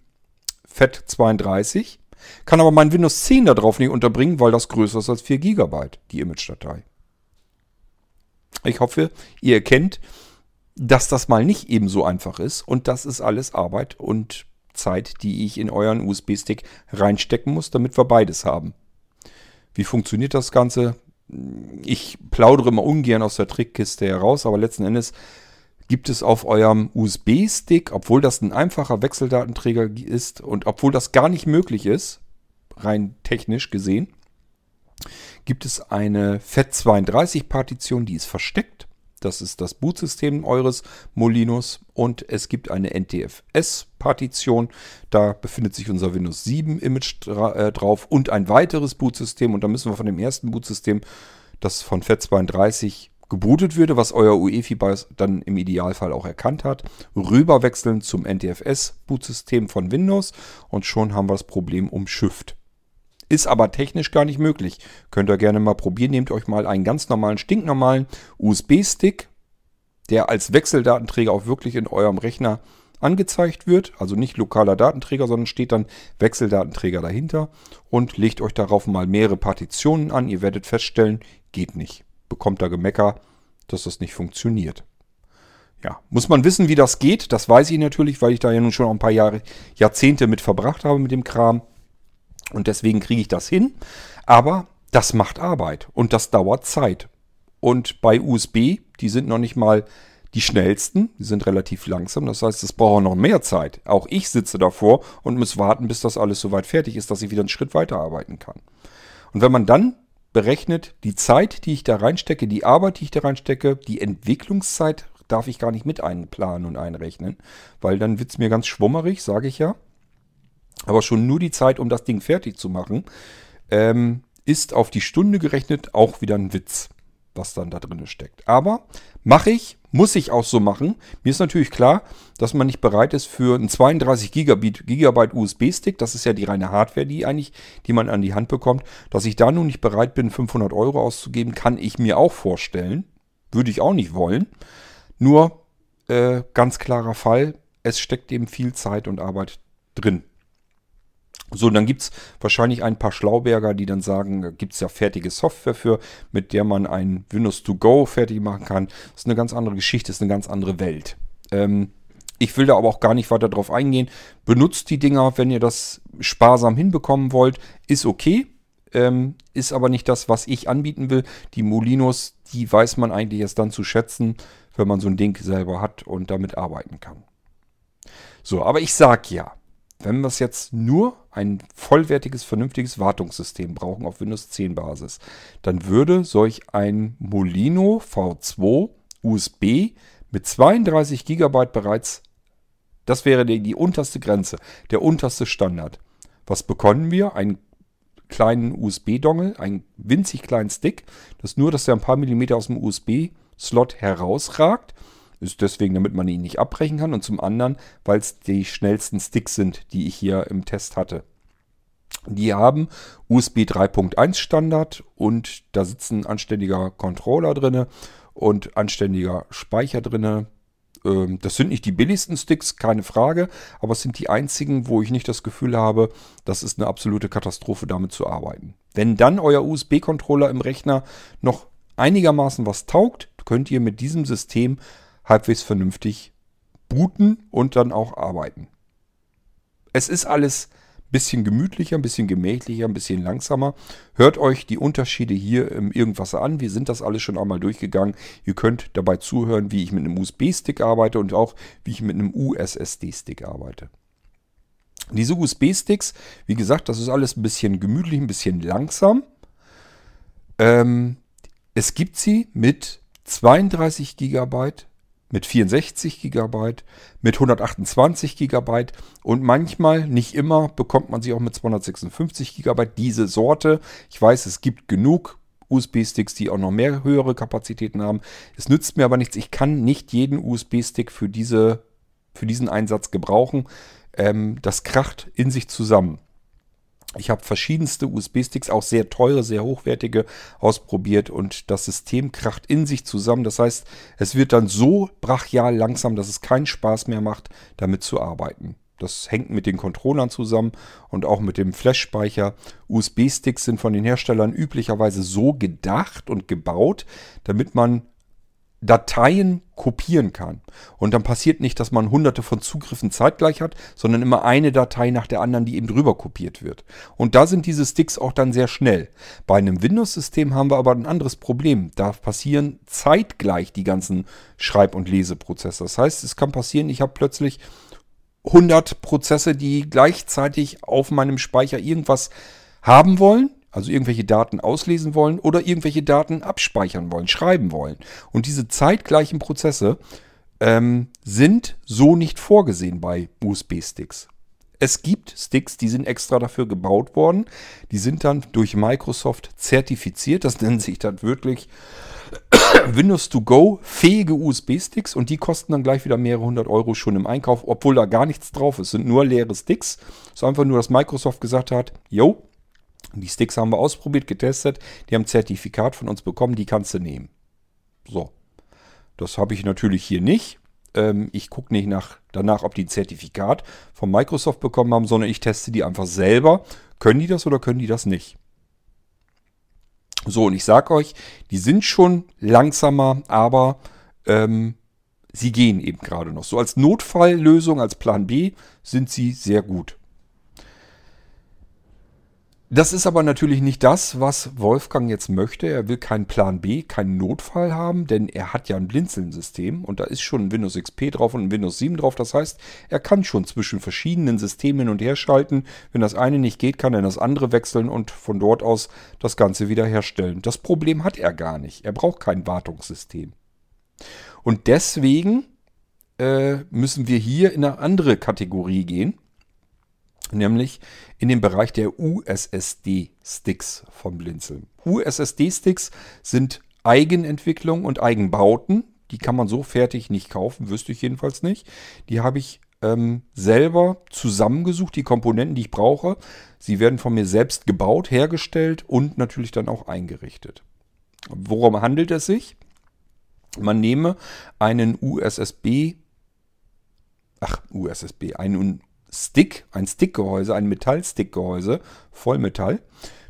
FAT32, kann aber mein Windows 10 da drauf nicht unterbringen, weil das größer ist als 4 GB, die Image-Datei. Ich hoffe, ihr erkennt, dass das mal nicht ebenso einfach ist und das ist alles Arbeit und Zeit, die ich in euren USB-Stick reinstecken muss, damit wir beides haben. Wie funktioniert das Ganze? Ich plaudere immer ungern aus der Trickkiste heraus, aber letzten Endes gibt es auf eurem USB-Stick, obwohl das ein einfacher Wechseldatenträger ist und obwohl das gar nicht möglich ist, rein technisch gesehen, gibt es eine FAT32-Partition, die ist versteckt. Das ist das Bootsystem eures Molinos und es gibt eine NTFS-Partition. Da befindet sich unser Windows 7 Image dra äh, drauf und ein weiteres Bootsystem. Und da müssen wir von dem ersten Bootsystem, das von FAT32 gebootet würde, was euer UEFI-BIOS dann im Idealfall auch erkannt hat, rüberwechseln zum NTFS-Bootsystem von Windows und schon haben wir das Problem umschifft. Ist aber technisch gar nicht möglich. Könnt ihr gerne mal probieren. Nehmt euch mal einen ganz normalen, stinknormalen USB-Stick, der als Wechseldatenträger auch wirklich in eurem Rechner angezeigt wird. Also nicht lokaler Datenträger, sondern steht dann Wechseldatenträger dahinter. Und legt euch darauf mal mehrere Partitionen an. Ihr werdet feststellen, geht nicht. Bekommt da Gemecker, dass das nicht funktioniert. Ja, muss man wissen, wie das geht. Das weiß ich natürlich, weil ich da ja nun schon ein paar Jahre, Jahrzehnte mit verbracht habe mit dem Kram. Und deswegen kriege ich das hin. Aber das macht Arbeit und das dauert Zeit. Und bei USB, die sind noch nicht mal die schnellsten, die sind relativ langsam. Das heißt, es braucht noch mehr Zeit. Auch ich sitze davor und muss warten, bis das alles soweit fertig ist, dass ich wieder einen Schritt weiter arbeiten kann. Und wenn man dann berechnet, die Zeit, die ich da reinstecke, die Arbeit, die ich da reinstecke, die Entwicklungszeit darf ich gar nicht mit einplanen und einrechnen, weil dann wird es mir ganz schwummerig, sage ich ja. Aber schon nur die Zeit, um das Ding fertig zu machen, ähm, ist auf die Stunde gerechnet auch wieder ein Witz, was dann da drin steckt. Aber mache ich, muss ich auch so machen. Mir ist natürlich klar, dass man nicht bereit ist für einen 32 Gigabit, Gigabyte USB-Stick, das ist ja die reine Hardware, die eigentlich, die man an die Hand bekommt, dass ich da nun nicht bereit bin, 500 Euro auszugeben, kann ich mir auch vorstellen. Würde ich auch nicht wollen. Nur äh, ganz klarer Fall, es steckt eben viel Zeit und Arbeit drin. So, dann gibt es wahrscheinlich ein paar Schlauberger, die dann sagen, gibt es ja fertige Software für, mit der man ein Windows to Go fertig machen kann. Das ist eine ganz andere Geschichte, ist eine ganz andere Welt. Ähm, ich will da aber auch gar nicht weiter drauf eingehen. Benutzt die Dinger, wenn ihr das sparsam hinbekommen wollt. Ist okay. Ähm, ist aber nicht das, was ich anbieten will. Die Molinos, die weiß man eigentlich erst dann zu schätzen, wenn man so ein Ding selber hat und damit arbeiten kann. So, aber ich sag ja, wenn wir es jetzt nur ein vollwertiges, vernünftiges Wartungssystem brauchen auf Windows 10 Basis, dann würde solch ein Molino V2 USB mit 32 GB bereits, das wäre die, die unterste Grenze, der unterste Standard. Was bekommen wir? Einen kleinen USB-Dongle, einen winzig kleinen Stick, das nur, dass er ein paar Millimeter aus dem USB-Slot herausragt ist deswegen, damit man ihn nicht abbrechen kann und zum anderen, weil es die schnellsten Sticks sind, die ich hier im Test hatte. Die haben USB 3.1 Standard und da sitzt ein anständiger Controller drin und anständiger Speicher drin. Ähm, das sind nicht die billigsten Sticks, keine Frage, aber es sind die einzigen, wo ich nicht das Gefühl habe, das ist eine absolute Katastrophe, damit zu arbeiten. Wenn dann euer USB-Controller im Rechner noch einigermaßen was taugt, könnt ihr mit diesem System halbwegs vernünftig booten und dann auch arbeiten. Es ist alles ein bisschen gemütlicher, ein bisschen gemächlicher, ein bisschen langsamer. Hört euch die Unterschiede hier im Irgendwas an. Wir sind das alles schon einmal durchgegangen. Ihr könnt dabei zuhören, wie ich mit einem USB-Stick arbeite und auch wie ich mit einem USSD-Stick arbeite. Diese USB-Sticks, wie gesagt, das ist alles ein bisschen gemütlich, ein bisschen langsam. Ähm, es gibt sie mit 32 GB mit 64 GB, mit 128 GB und manchmal, nicht immer, bekommt man sie auch mit 256 GB. Diese Sorte, ich weiß, es gibt genug USB-Sticks, die auch noch mehr höhere Kapazitäten haben. Es nützt mir aber nichts. Ich kann nicht jeden USB-Stick für, diese, für diesen Einsatz gebrauchen. Ähm, das kracht in sich zusammen. Ich habe verschiedenste USB-Sticks, auch sehr teure, sehr hochwertige, ausprobiert und das System kracht in sich zusammen. Das heißt, es wird dann so brachial langsam, dass es keinen Spaß mehr macht, damit zu arbeiten. Das hängt mit den Controllern zusammen und auch mit dem Flash-Speicher. USB-Sticks sind von den Herstellern üblicherweise so gedacht und gebaut, damit man Dateien kopieren kann. Und dann passiert nicht, dass man hunderte von Zugriffen zeitgleich hat, sondern immer eine Datei nach der anderen, die eben drüber kopiert wird. Und da sind diese Sticks auch dann sehr schnell. Bei einem Windows-System haben wir aber ein anderes Problem. Da passieren zeitgleich die ganzen Schreib- und Leseprozesse. Das heißt, es kann passieren, ich habe plötzlich 100 Prozesse, die gleichzeitig auf meinem Speicher irgendwas haben wollen also irgendwelche Daten auslesen wollen oder irgendwelche Daten abspeichern wollen, schreiben wollen. Und diese zeitgleichen Prozesse ähm, sind so nicht vorgesehen bei USB-Sticks. Es gibt Sticks, die sind extra dafür gebaut worden. Die sind dann durch Microsoft zertifiziert. Das nennt sich dann wirklich Windows to Go fähige USB-Sticks und die kosten dann gleich wieder mehrere hundert Euro schon im Einkauf, obwohl da gar nichts drauf ist. Es sind nur leere Sticks. Es ist einfach nur, dass Microsoft gesagt hat, yo, die Sticks haben wir ausprobiert, getestet. Die haben ein Zertifikat von uns bekommen, die kannst du nehmen. So. Das habe ich natürlich hier nicht. Ähm, ich gucke nicht nach, danach, ob die ein Zertifikat von Microsoft bekommen haben, sondern ich teste die einfach selber. Können die das oder können die das nicht? So, und ich sage euch, die sind schon langsamer, aber ähm, sie gehen eben gerade noch. So als Notfalllösung, als Plan B sind sie sehr gut. Das ist aber natürlich nicht das, was Wolfgang jetzt möchte. Er will keinen Plan B, keinen Notfall haben, denn er hat ja ein Blinzeln-System und da ist schon ein Windows XP drauf und ein Windows 7 drauf. Das heißt, er kann schon zwischen verschiedenen Systemen hin und her schalten. Wenn das eine nicht geht, kann er das andere wechseln und von dort aus das Ganze wiederherstellen. Das Problem hat er gar nicht. Er braucht kein Wartungssystem. Und deswegen äh, müssen wir hier in eine andere Kategorie gehen nämlich in den Bereich der USSD-Sticks von Blinzeln. USSD-Sticks sind Eigenentwicklung und Eigenbauten. Die kann man so fertig nicht kaufen, wüsste ich jedenfalls nicht. Die habe ich ähm, selber zusammengesucht, die Komponenten, die ich brauche. Sie werden von mir selbst gebaut, hergestellt und natürlich dann auch eingerichtet. Worum handelt es sich? Man nehme einen USSB, ach, USSB, einen Stick, ein Stickgehäuse, ein Metallstickgehäuse, Vollmetall,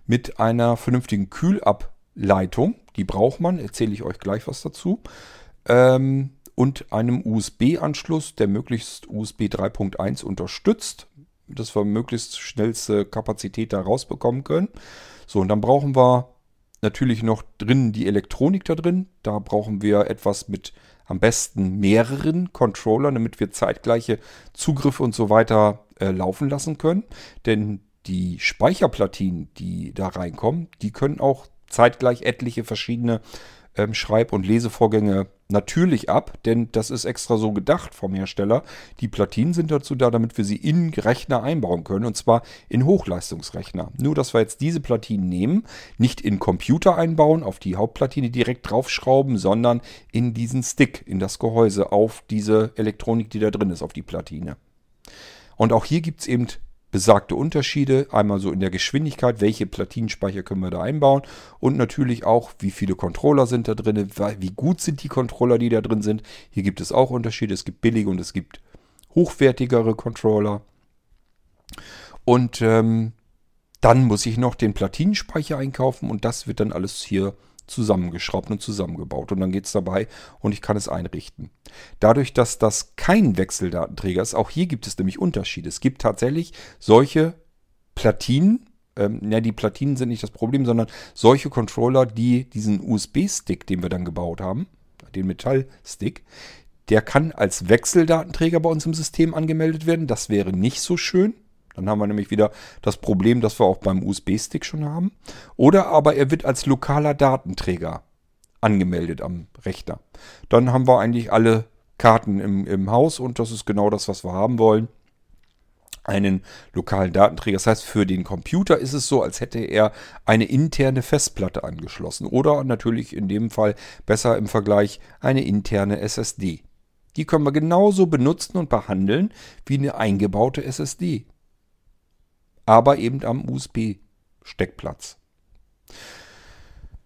mit einer vernünftigen Kühlableitung. Die braucht man, erzähle ich euch gleich was dazu. Ähm, und einem USB-Anschluss, der möglichst USB 3.1 unterstützt, dass wir möglichst schnellste Kapazität da rausbekommen können. So, und dann brauchen wir natürlich noch drin die Elektronik da drin. Da brauchen wir etwas mit am besten mehreren Controllern, damit wir zeitgleiche Zugriffe und so weiter äh, laufen lassen können. Denn die Speicherplatinen, die da reinkommen, die können auch zeitgleich etliche verschiedene ähm, Schreib- und Lesevorgänge natürlich ab, denn das ist extra so gedacht vom Hersteller. Die Platinen sind dazu da, damit wir sie in Rechner einbauen können und zwar in Hochleistungsrechner. Nur, dass wir jetzt diese Platinen nehmen, nicht in Computer einbauen, auf die Hauptplatine direkt draufschrauben, sondern in diesen Stick, in das Gehäuse, auf diese Elektronik, die da drin ist, auf die Platine. Und auch hier gibt es eben besagte Unterschiede. Einmal so in der Geschwindigkeit, welche Platinenspeicher können wir da einbauen und natürlich auch, wie viele Controller sind da drin, wie gut sind die Controller, die da drin sind. Hier gibt es auch Unterschiede. Es gibt billige und es gibt hochwertigere Controller. Und ähm, dann muss ich noch den Platinenspeicher einkaufen und das wird dann alles hier zusammengeschraubt und zusammengebaut. Und dann geht es dabei und ich kann es einrichten. Dadurch, dass das kein Wechseldatenträger ist, auch hier gibt es nämlich Unterschiede. Es gibt tatsächlich solche Platinen, ähm, ja, die Platinen sind nicht das Problem, sondern solche Controller, die diesen USB-Stick, den wir dann gebaut haben, den Metallstick, der kann als Wechseldatenträger bei uns im System angemeldet werden. Das wäre nicht so schön. Dann haben wir nämlich wieder das Problem, das wir auch beim USB-Stick schon haben. Oder aber er wird als lokaler Datenträger angemeldet am Rechner. Dann haben wir eigentlich alle Karten im, im Haus und das ist genau das, was wir haben wollen einen lokalen Datenträger. Das heißt, für den Computer ist es so, als hätte er eine interne Festplatte angeschlossen oder natürlich in dem Fall besser im Vergleich eine interne SSD. Die können wir genauso benutzen und behandeln wie eine eingebaute SSD. Aber eben am USB-Steckplatz.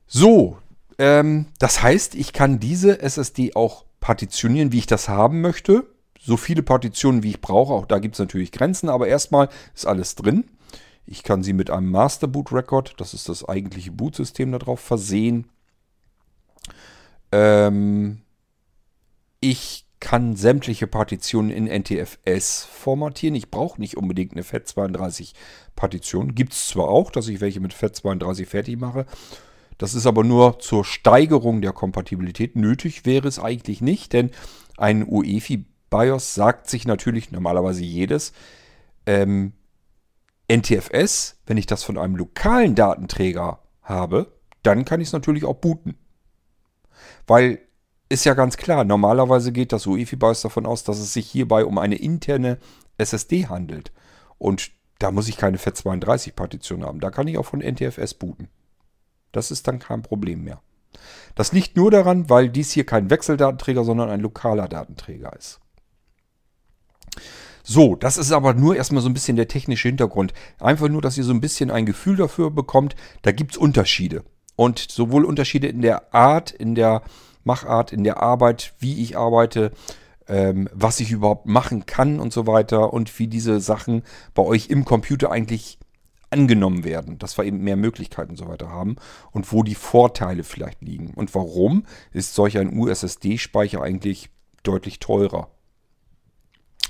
So, ähm, das heißt, ich kann diese SSD auch partitionieren, wie ich das haben möchte so viele Partitionen, wie ich brauche. Auch da gibt es natürlich Grenzen, aber erstmal ist alles drin. Ich kann sie mit einem Master Boot Record, das ist das eigentliche Bootsystem, darauf versehen. Ähm, ich kann sämtliche Partitionen in NTFS formatieren. Ich brauche nicht unbedingt eine FAT32-Partition. Gibt es zwar auch, dass ich welche mit FAT32 fertig mache. Das ist aber nur zur Steigerung der Kompatibilität. Nötig wäre es eigentlich nicht, denn ein UEFI BIOS sagt sich natürlich normalerweise jedes. Ähm, NTFS, wenn ich das von einem lokalen Datenträger habe, dann kann ich es natürlich auch booten. Weil ist ja ganz klar, normalerweise geht das UEFI BIOS davon aus, dass es sich hierbei um eine interne SSD handelt. Und da muss ich keine FAT32-Partition haben. Da kann ich auch von NTFS booten. Das ist dann kein Problem mehr. Das liegt nur daran, weil dies hier kein Wechseldatenträger, sondern ein lokaler Datenträger ist. So, das ist aber nur erstmal so ein bisschen der technische Hintergrund. Einfach nur, dass ihr so ein bisschen ein Gefühl dafür bekommt, da gibt es Unterschiede. Und sowohl Unterschiede in der Art, in der Machart, in der Arbeit, wie ich arbeite, ähm, was ich überhaupt machen kann und so weiter und wie diese Sachen bei euch im Computer eigentlich angenommen werden, dass wir eben mehr Möglichkeiten und so weiter haben und wo die Vorteile vielleicht liegen. Und warum ist solch ein USSD-Speicher eigentlich deutlich teurer?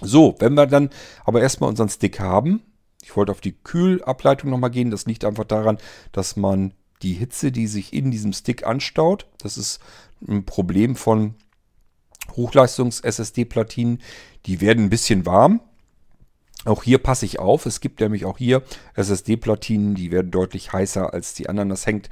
So, wenn wir dann aber erstmal unseren Stick haben, ich wollte auf die Kühlableitung nochmal gehen, das liegt einfach daran, dass man die Hitze, die sich in diesem Stick anstaut, das ist ein Problem von Hochleistungs-SSD-Platinen, die werden ein bisschen warm. Auch hier passe ich auf. Es gibt nämlich auch hier SSD-Platinen, die werden deutlich heißer als die anderen. Das hängt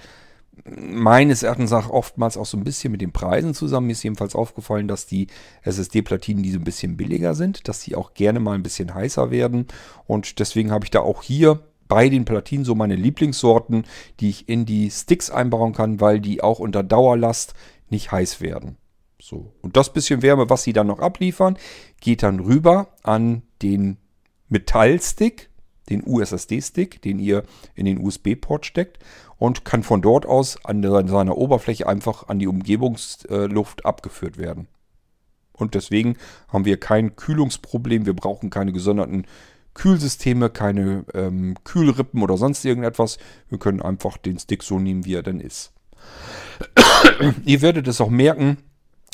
meines Erachtens auch oftmals auch so ein bisschen mit den Preisen zusammen. Mir ist jedenfalls aufgefallen, dass die SSD-Platinen, die so ein bisschen billiger sind, dass die auch gerne mal ein bisschen heißer werden. Und deswegen habe ich da auch hier bei den Platinen so meine Lieblingssorten, die ich in die Sticks einbauen kann, weil die auch unter Dauerlast nicht heiß werden. So. Und das bisschen Wärme, was sie dann noch abliefern, geht dann rüber an den Metallstick, den USSD-Stick, den ihr in den USB-Port steckt und kann von dort aus an seiner Oberfläche einfach an die Umgebungsluft abgeführt werden. Und deswegen haben wir kein Kühlungsproblem. Wir brauchen keine gesonderten Kühlsysteme, keine ähm, Kühlrippen oder sonst irgendetwas. Wir können einfach den Stick so nehmen, wie er denn ist. Ihr werdet es auch merken,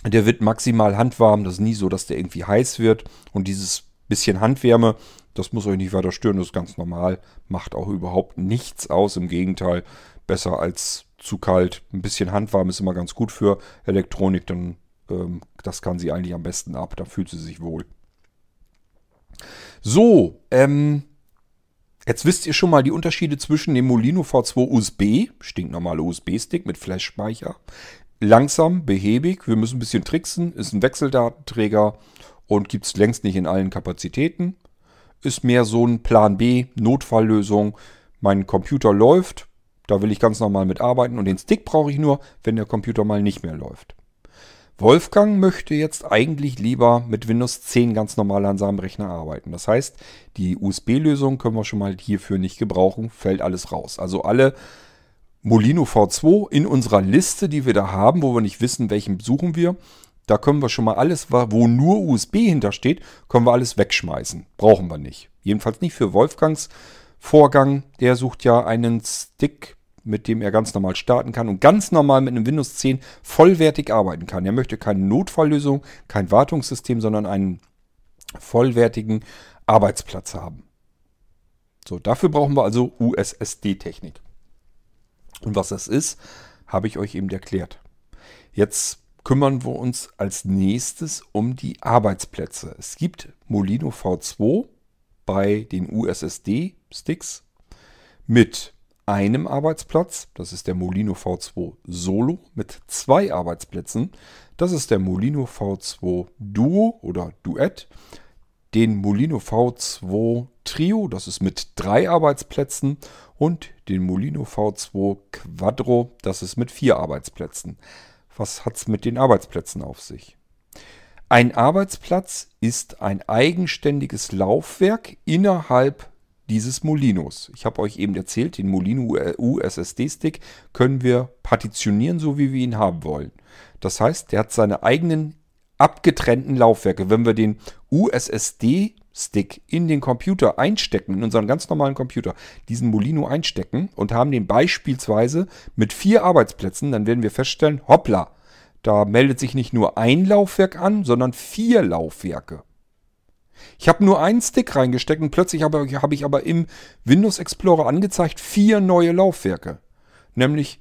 der wird maximal handwarm. Das ist nie so, dass der irgendwie heiß wird. Und dieses bisschen Handwärme, das muss euch nicht weiter stören. Das ist ganz normal. Macht auch überhaupt nichts aus. Im Gegenteil, besser als zu kalt. Ein bisschen handwarm ist immer ganz gut für Elektronik, dann ähm, das kann sie eigentlich am besten ab. Da fühlt sie sich wohl. So, ähm, jetzt wisst ihr schon mal die Unterschiede zwischen dem Molino V2 USB, stinknormale USB-Stick mit Flash-Speicher, langsam, behäbig, wir müssen ein bisschen tricksen, ist ein Wechseldatenträger und gibt es längst nicht in allen Kapazitäten. Ist mehr so ein Plan B, Notfalllösung. Mein Computer läuft, da will ich ganz normal mitarbeiten und den Stick brauche ich nur, wenn der Computer mal nicht mehr läuft. Wolfgang möchte jetzt eigentlich lieber mit Windows 10 ganz normal an seinem Rechner arbeiten. Das heißt, die USB-Lösung können wir schon mal hierfür nicht gebrauchen, fällt alles raus. Also alle Molino V2 in unserer Liste, die wir da haben, wo wir nicht wissen, welchen suchen wir, da können wir schon mal alles, wo nur USB hintersteht, können wir alles wegschmeißen. Brauchen wir nicht. Jedenfalls nicht für Wolfgangs Vorgang. Der sucht ja einen Stick mit dem er ganz normal starten kann und ganz normal mit einem Windows 10 vollwertig arbeiten kann. Er möchte keine Notfalllösung, kein Wartungssystem, sondern einen vollwertigen Arbeitsplatz haben. So, dafür brauchen wir also USSD-Technik. Und was das ist, habe ich euch eben erklärt. Jetzt kümmern wir uns als nächstes um die Arbeitsplätze. Es gibt Molino V2 bei den USSD-Sticks mit einem Arbeitsplatz. Das ist der Molino V2 Solo mit zwei Arbeitsplätzen. Das ist der Molino V2 Duo oder Duett. Den Molino V2 Trio, das ist mit drei Arbeitsplätzen. Und den Molino V2 Quadro, das ist mit vier Arbeitsplätzen. Was hat es mit den Arbeitsplätzen auf sich? Ein Arbeitsplatz ist ein eigenständiges Laufwerk innerhalb dieses Molinos. Ich habe euch eben erzählt, den Molino USSD-Stick können wir partitionieren, so wie wir ihn haben wollen. Das heißt, der hat seine eigenen abgetrennten Laufwerke. Wenn wir den USSD-Stick in den Computer einstecken, in unseren ganz normalen Computer, diesen Molino einstecken und haben den beispielsweise mit vier Arbeitsplätzen, dann werden wir feststellen, hoppla, da meldet sich nicht nur ein Laufwerk an, sondern vier Laufwerke. Ich habe nur einen Stick reingesteckt und plötzlich habe, habe ich aber im Windows Explorer angezeigt vier neue Laufwerke. Nämlich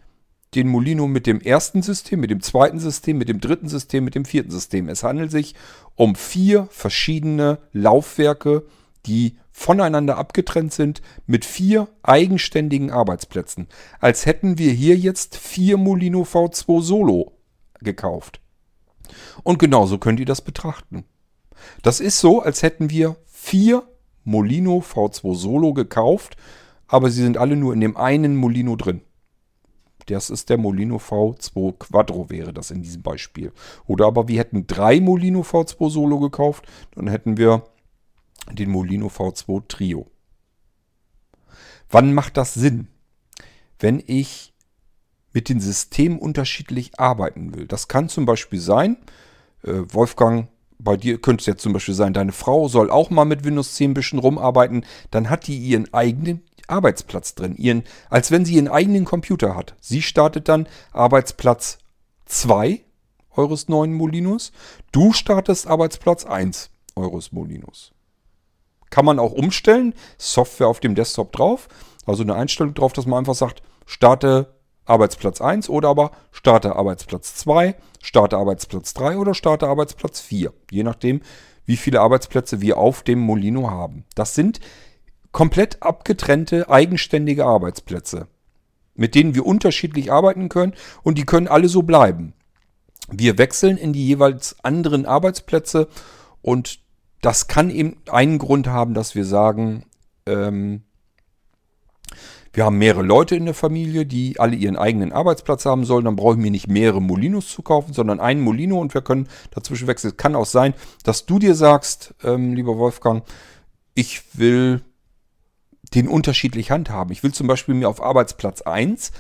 den Molino mit dem ersten System, mit dem zweiten System, mit dem dritten System, mit dem vierten System. Es handelt sich um vier verschiedene Laufwerke, die voneinander abgetrennt sind, mit vier eigenständigen Arbeitsplätzen. Als hätten wir hier jetzt vier Molino V2 Solo gekauft. Und genauso könnt ihr das betrachten. Das ist so, als hätten wir vier Molino V2 Solo gekauft, aber sie sind alle nur in dem einen Molino drin. Das ist der Molino V2 Quadro wäre das in diesem Beispiel. Oder aber wir hätten drei Molino V2 Solo gekauft, dann hätten wir den Molino V2 Trio. Wann macht das Sinn? Wenn ich mit den Systemen unterschiedlich arbeiten will. Das kann zum Beispiel sein, äh, Wolfgang bei dir könnte es jetzt zum Beispiel sein, deine Frau soll auch mal mit Windows 10 ein bisschen rumarbeiten, dann hat die ihren eigenen Arbeitsplatz drin, ihren, als wenn sie ihren eigenen Computer hat. Sie startet dann Arbeitsplatz 2 eures neuen Molinos, du startest Arbeitsplatz 1 eures Molinos. Kann man auch umstellen, Software auf dem Desktop drauf, also eine Einstellung drauf, dass man einfach sagt, starte Arbeitsplatz 1 oder aber starte Arbeitsplatz 2, starte Arbeitsplatz 3 oder starte Arbeitsplatz 4. Je nachdem, wie viele Arbeitsplätze wir auf dem Molino haben. Das sind komplett abgetrennte, eigenständige Arbeitsplätze, mit denen wir unterschiedlich arbeiten können und die können alle so bleiben. Wir wechseln in die jeweils anderen Arbeitsplätze und das kann eben einen Grund haben, dass wir sagen, ähm, wir haben mehrere Leute in der Familie, die alle ihren eigenen Arbeitsplatz haben sollen. Dann brauche ich mir nicht mehrere Molinos zu kaufen, sondern einen Molino und wir können dazwischen wechseln. Es kann auch sein, dass du dir sagst, ähm, lieber Wolfgang, ich will den unterschiedlich handhaben. Ich will zum Beispiel mir auf Arbeitsplatz 1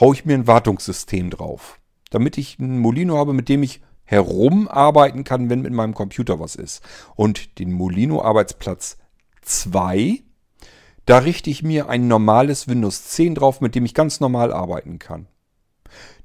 haue ich mir ein Wartungssystem drauf. Damit ich einen Molino habe, mit dem ich herumarbeiten kann, wenn mit meinem Computer was ist. Und den Molino Arbeitsplatz 2 da richte ich mir ein normales Windows 10 drauf, mit dem ich ganz normal arbeiten kann.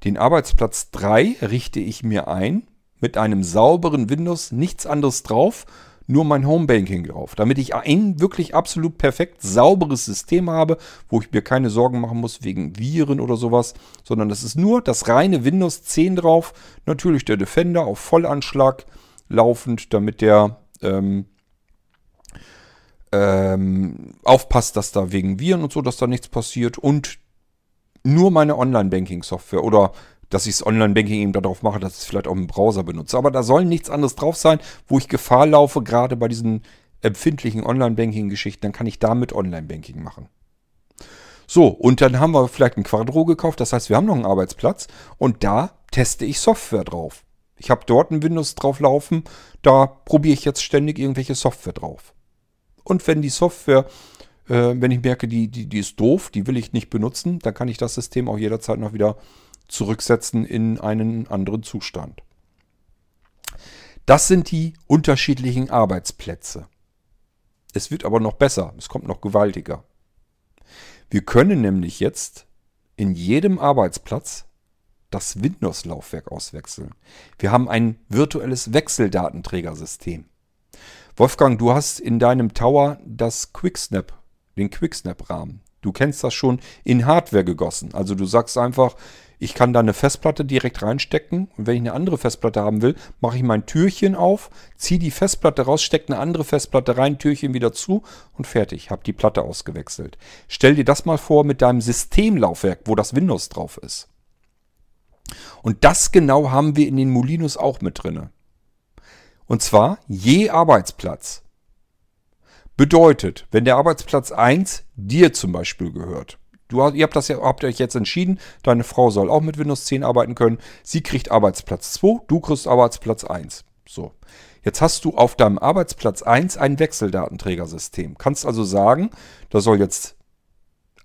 Den Arbeitsplatz 3 richte ich mir ein mit einem sauberen Windows, nichts anderes drauf, nur mein Homebanking drauf, damit ich ein wirklich absolut perfekt sauberes System habe, wo ich mir keine Sorgen machen muss wegen Viren oder sowas, sondern das ist nur das reine Windows 10 drauf, natürlich der Defender auf Vollanschlag laufend, damit der ähm, ähm, aufpasst, dass da wegen Viren und so, dass da nichts passiert und nur meine Online-Banking-Software oder dass ich das Online-Banking eben darauf mache, dass ich es vielleicht auch im Browser benutze. Aber da soll nichts anderes drauf sein, wo ich Gefahr laufe, gerade bei diesen empfindlichen Online-Banking-Geschichten, dann kann ich damit Online-Banking machen. So, und dann haben wir vielleicht ein Quadro gekauft, das heißt, wir haben noch einen Arbeitsplatz und da teste ich Software drauf. Ich habe dort ein Windows drauf laufen, da probiere ich jetzt ständig irgendwelche Software drauf. Und wenn die Software, äh, wenn ich merke, die, die, die ist doof, die will ich nicht benutzen, dann kann ich das System auch jederzeit noch wieder zurücksetzen in einen anderen Zustand. Das sind die unterschiedlichen Arbeitsplätze. Es wird aber noch besser, es kommt noch gewaltiger. Wir können nämlich jetzt in jedem Arbeitsplatz das Windows-Laufwerk auswechseln. Wir haben ein virtuelles Wechseldatenträgersystem. Wolfgang, du hast in deinem Tower das Quicksnap, den Quicksnap-Rahmen. Du kennst das schon in Hardware gegossen. Also du sagst einfach, Ich kann da eine Festplatte direkt reinstecken und wenn ich eine andere Festplatte haben will, mache ich mein Türchen auf, ziehe die Festplatte raus, stecke eine andere Festplatte rein, Türchen wieder zu und fertig. Habe die Platte ausgewechselt. Stell dir das mal vor mit deinem Systemlaufwerk, wo das Windows drauf ist. Und das genau haben wir in den Molinos auch mit drinne. Und zwar je Arbeitsplatz. Bedeutet, wenn der Arbeitsplatz 1 dir zum Beispiel gehört, du, ihr habt, das ja, habt euch jetzt entschieden, deine Frau soll auch mit Windows 10 arbeiten können, sie kriegt Arbeitsplatz 2, du kriegst Arbeitsplatz 1. So. Jetzt hast du auf deinem Arbeitsplatz 1 ein Wechseldatenträgersystem. Kannst also sagen, da soll jetzt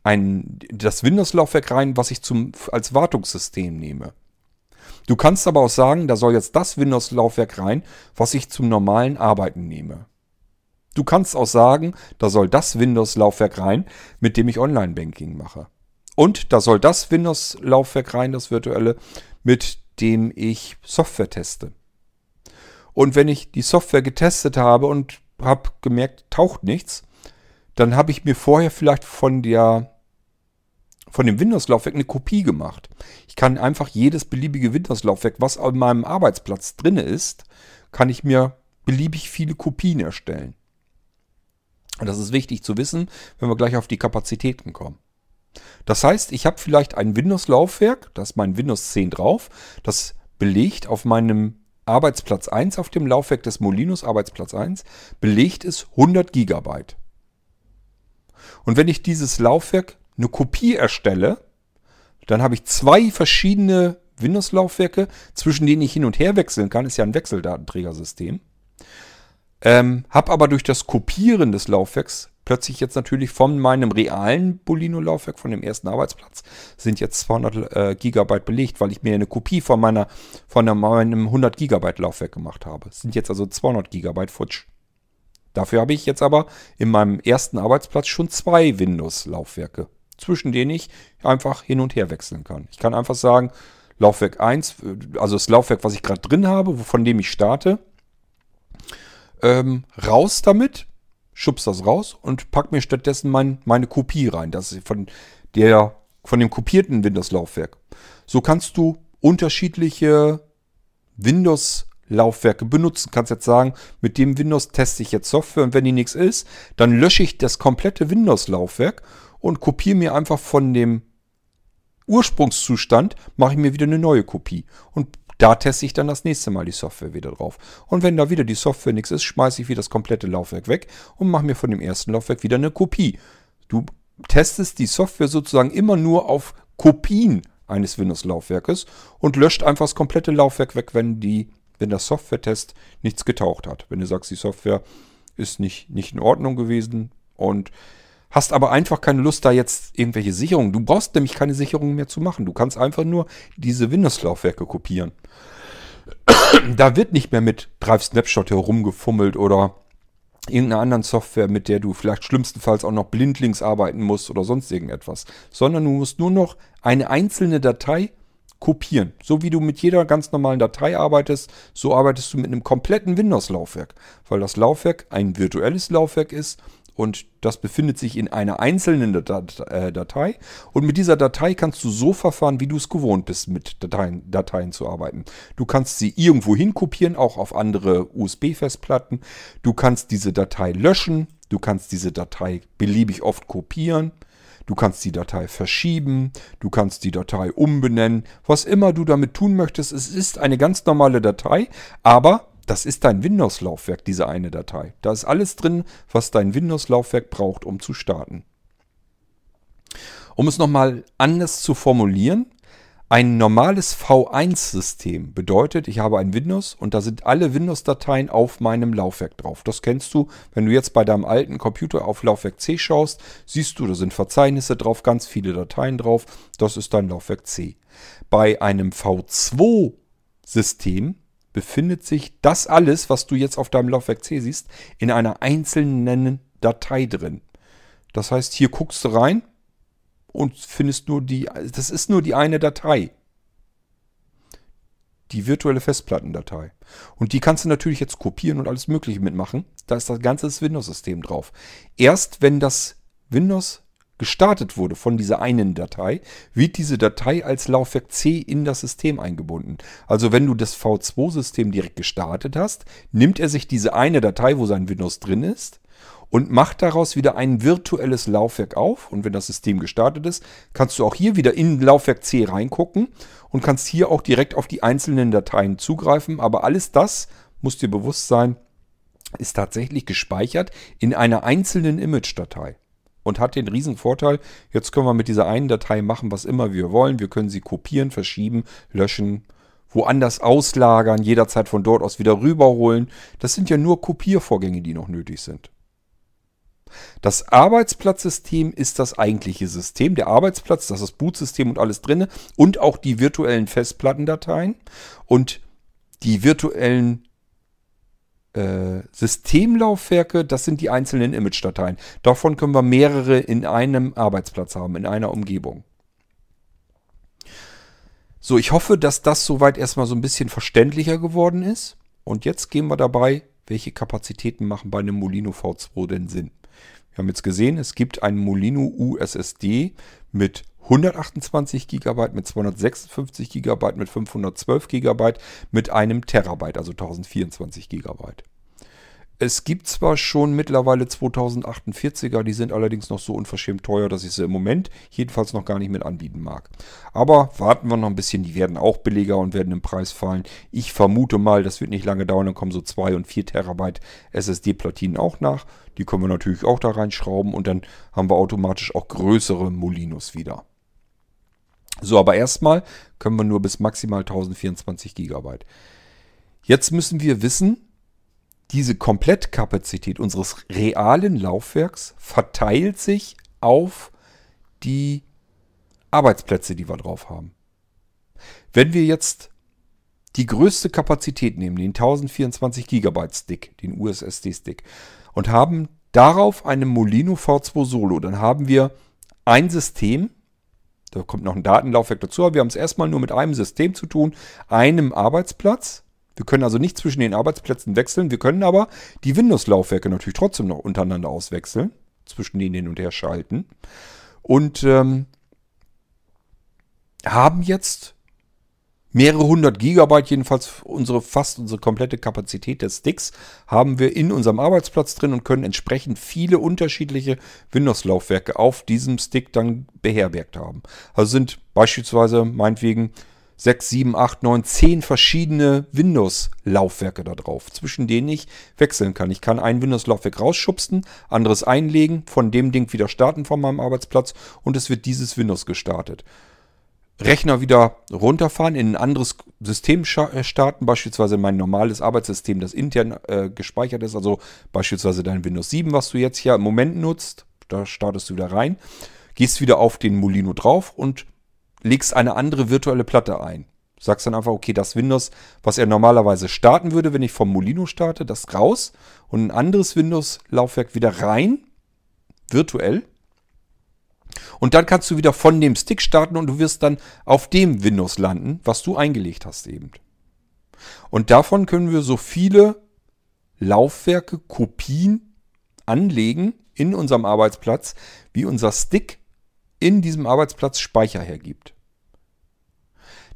ein, das Windows-Laufwerk rein, was ich zum, als Wartungssystem nehme. Du kannst aber auch sagen, da soll jetzt das Windows-Laufwerk rein, was ich zum normalen Arbeiten nehme. Du kannst auch sagen, da soll das Windows-Laufwerk rein, mit dem ich Online-Banking mache. Und da soll das Windows-Laufwerk rein, das virtuelle, mit dem ich Software teste. Und wenn ich die Software getestet habe und habe gemerkt, taucht nichts, dann habe ich mir vorher vielleicht von der von dem Windows-Laufwerk eine Kopie gemacht. Ich kann einfach jedes beliebige Windows-Laufwerk, was auf meinem Arbeitsplatz drin ist, kann ich mir beliebig viele Kopien erstellen. Und das ist wichtig zu wissen, wenn wir gleich auf die Kapazitäten kommen. Das heißt, ich habe vielleicht ein Windows-Laufwerk, da ist mein Windows 10 drauf, das belegt auf meinem Arbeitsplatz 1, auf dem Laufwerk des Molinos Arbeitsplatz 1, belegt ist 100 Gigabyte. Und wenn ich dieses Laufwerk eine Kopie erstelle, dann habe ich zwei verschiedene Windows-Laufwerke, zwischen denen ich hin und her wechseln kann. Ist ja ein Wechseldatenträgersystem. Ähm, habe aber durch das Kopieren des Laufwerks plötzlich jetzt natürlich von meinem realen Bolino-Laufwerk, von dem ersten Arbeitsplatz, sind jetzt 200 äh, Gigabyte belegt, weil ich mir eine Kopie von meiner, von meinem 100 Gigabyte Laufwerk gemacht habe. sind jetzt also 200 Gigabyte futsch. Dafür habe ich jetzt aber in meinem ersten Arbeitsplatz schon zwei Windows-Laufwerke, zwischen denen ich einfach hin und her wechseln kann. Ich kann einfach sagen, Laufwerk 1, äh, also das Laufwerk, was ich gerade drin habe, von dem ich starte, ähm, raus damit, schubst das raus und pack mir stattdessen mein, meine Kopie rein. Das ist von, der, von dem kopierten Windows-Laufwerk. So kannst du unterschiedliche Windows-Laufwerke benutzen. Kannst jetzt sagen, mit dem Windows teste ich jetzt Software und wenn die nichts ist, dann lösche ich das komplette Windows-Laufwerk und kopiere mir einfach von dem Ursprungszustand, mache ich mir wieder eine neue Kopie und da teste ich dann das nächste Mal die Software wieder drauf. Und wenn da wieder die Software nichts ist, schmeiße ich wieder das komplette Laufwerk weg und mache mir von dem ersten Laufwerk wieder eine Kopie. Du testest die Software sozusagen immer nur auf Kopien eines Windows-Laufwerkes und löscht einfach das komplette Laufwerk weg, wenn, die, wenn der Software-Test nichts getaucht hat. Wenn du sagst, die Software ist nicht, nicht in Ordnung gewesen und hast aber einfach keine Lust, da jetzt irgendwelche Sicherungen. Du brauchst nämlich keine Sicherungen mehr zu machen. Du kannst einfach nur diese Windows-Laufwerke kopieren. da wird nicht mehr mit Drive Snapshot herumgefummelt oder irgendeiner anderen Software, mit der du vielleicht schlimmstenfalls auch noch blindlings arbeiten musst oder sonst irgendetwas, sondern du musst nur noch eine einzelne Datei kopieren. So wie du mit jeder ganz normalen Datei arbeitest, so arbeitest du mit einem kompletten Windows-Laufwerk, weil das Laufwerk ein virtuelles Laufwerk ist und das befindet sich in einer einzelnen äh, Datei. Und mit dieser Datei kannst du so verfahren, wie du es gewohnt bist, mit Dateien, Dateien zu arbeiten. Du kannst sie irgendwo hin kopieren, auch auf andere USB-Festplatten. Du kannst diese Datei löschen. Du kannst diese Datei beliebig oft kopieren. Du kannst die Datei verschieben, du kannst die Datei umbenennen, was immer du damit tun möchtest. Es ist eine ganz normale Datei, aber das ist dein Windows-Laufwerk, diese eine Datei. Da ist alles drin, was dein Windows-Laufwerk braucht, um zu starten. Um es nochmal anders zu formulieren, ein normales V1-System bedeutet, ich habe ein Windows und da sind alle Windows-Dateien auf meinem Laufwerk drauf. Das kennst du, wenn du jetzt bei deinem alten Computer auf Laufwerk C schaust, siehst du, da sind Verzeichnisse drauf, ganz viele Dateien drauf. Das ist dein Laufwerk C. Bei einem V2-System befindet sich das alles, was du jetzt auf deinem Laufwerk C siehst, in einer einzelnen Datei drin. Das heißt, hier guckst du rein und findest nur die, das ist nur die eine Datei. Die virtuelle Festplattendatei. Und die kannst du natürlich jetzt kopieren und alles Mögliche mitmachen. Da ist das ganze Windows-System drauf. Erst wenn das Windows gestartet wurde von dieser einen Datei, wird diese Datei als Laufwerk C in das System eingebunden. Also wenn du das V2-System direkt gestartet hast, nimmt er sich diese eine Datei, wo sein Windows drin ist, und macht daraus wieder ein virtuelles Laufwerk auf. Und wenn das System gestartet ist, kannst du auch hier wieder in Laufwerk C reingucken und kannst hier auch direkt auf die einzelnen Dateien zugreifen. Aber alles das, muss dir bewusst sein, ist tatsächlich gespeichert in einer einzelnen Image-Datei und hat den riesen Vorteil, jetzt können wir mit dieser einen Datei machen, was immer wir wollen. Wir können sie kopieren, verschieben, löschen, woanders auslagern, jederzeit von dort aus wieder rüberholen. Das sind ja nur Kopiervorgänge, die noch nötig sind. Das Arbeitsplatzsystem ist das eigentliche System. Der Arbeitsplatz, das ist das Bootsystem und alles drin und auch die virtuellen Festplattendateien und die virtuellen äh, Systemlaufwerke, das sind die einzelnen Image-Dateien. Davon können wir mehrere in einem Arbeitsplatz haben, in einer Umgebung. So, ich hoffe, dass das soweit erstmal so ein bisschen verständlicher geworden ist. Und jetzt gehen wir dabei, welche Kapazitäten machen bei einem Molino V2 denn Sinn. Wir haben jetzt gesehen, es gibt einen Molino USSD mit 128 GB, mit 256 GB, mit 512 GB, mit einem Terabyte, also 1024 GB. Es gibt zwar schon mittlerweile 2048er, die sind allerdings noch so unverschämt teuer, dass ich sie im Moment jedenfalls noch gar nicht mit anbieten mag. Aber warten wir noch ein bisschen, die werden auch billiger und werden im Preis fallen. Ich vermute mal, das wird nicht lange dauern, dann kommen so 2 und 4 Terabyte SSD-Platinen auch nach. Die können wir natürlich auch da reinschrauben und dann haben wir automatisch auch größere Molinos wieder. So, aber erstmal können wir nur bis maximal 1024 GB. Jetzt müssen wir wissen, diese Komplettkapazität unseres realen Laufwerks verteilt sich auf die Arbeitsplätze, die wir drauf haben. Wenn wir jetzt die größte Kapazität nehmen, den 1024 GB Stick, den USSD Stick, und haben darauf einen Molino V2 Solo, dann haben wir ein System, da kommt noch ein Datenlaufwerk dazu, aber wir haben es erstmal nur mit einem System zu tun, einem Arbeitsplatz. Wir können also nicht zwischen den Arbeitsplätzen wechseln. Wir können aber die Windows-Laufwerke natürlich trotzdem noch untereinander auswechseln, zwischen denen hin und her schalten. Und ähm, haben jetzt mehrere hundert Gigabyte, jedenfalls unsere fast unsere komplette Kapazität des Sticks, haben wir in unserem Arbeitsplatz drin und können entsprechend viele unterschiedliche Windows-Laufwerke auf diesem Stick dann beherbergt haben. Also sind beispielsweise meinetwegen 6, 7, 8, 9, 10 verschiedene Windows-Laufwerke da drauf, zwischen denen ich wechseln kann. Ich kann ein Windows-Laufwerk rausschubsen, anderes einlegen, von dem Ding wieder starten von meinem Arbeitsplatz und es wird dieses Windows gestartet. Rechner wieder runterfahren, in ein anderes System äh, starten, beispielsweise mein normales Arbeitssystem, das intern äh, gespeichert ist, also beispielsweise dein Windows 7, was du jetzt hier im Moment nutzt, da startest du wieder rein, gehst wieder auf den Molino drauf und legst eine andere virtuelle Platte ein. Sagst dann einfach, okay, das Windows, was er normalerweise starten würde, wenn ich vom Molino starte, das raus und ein anderes Windows-Laufwerk wieder rein, virtuell und dann kannst du wieder von dem Stick starten und du wirst dann auf dem Windows landen, was du eingelegt hast eben. Und davon können wir so viele Laufwerke, Kopien anlegen in unserem Arbeitsplatz, wie unser Stick in diesem Arbeitsplatz Speicher hergibt.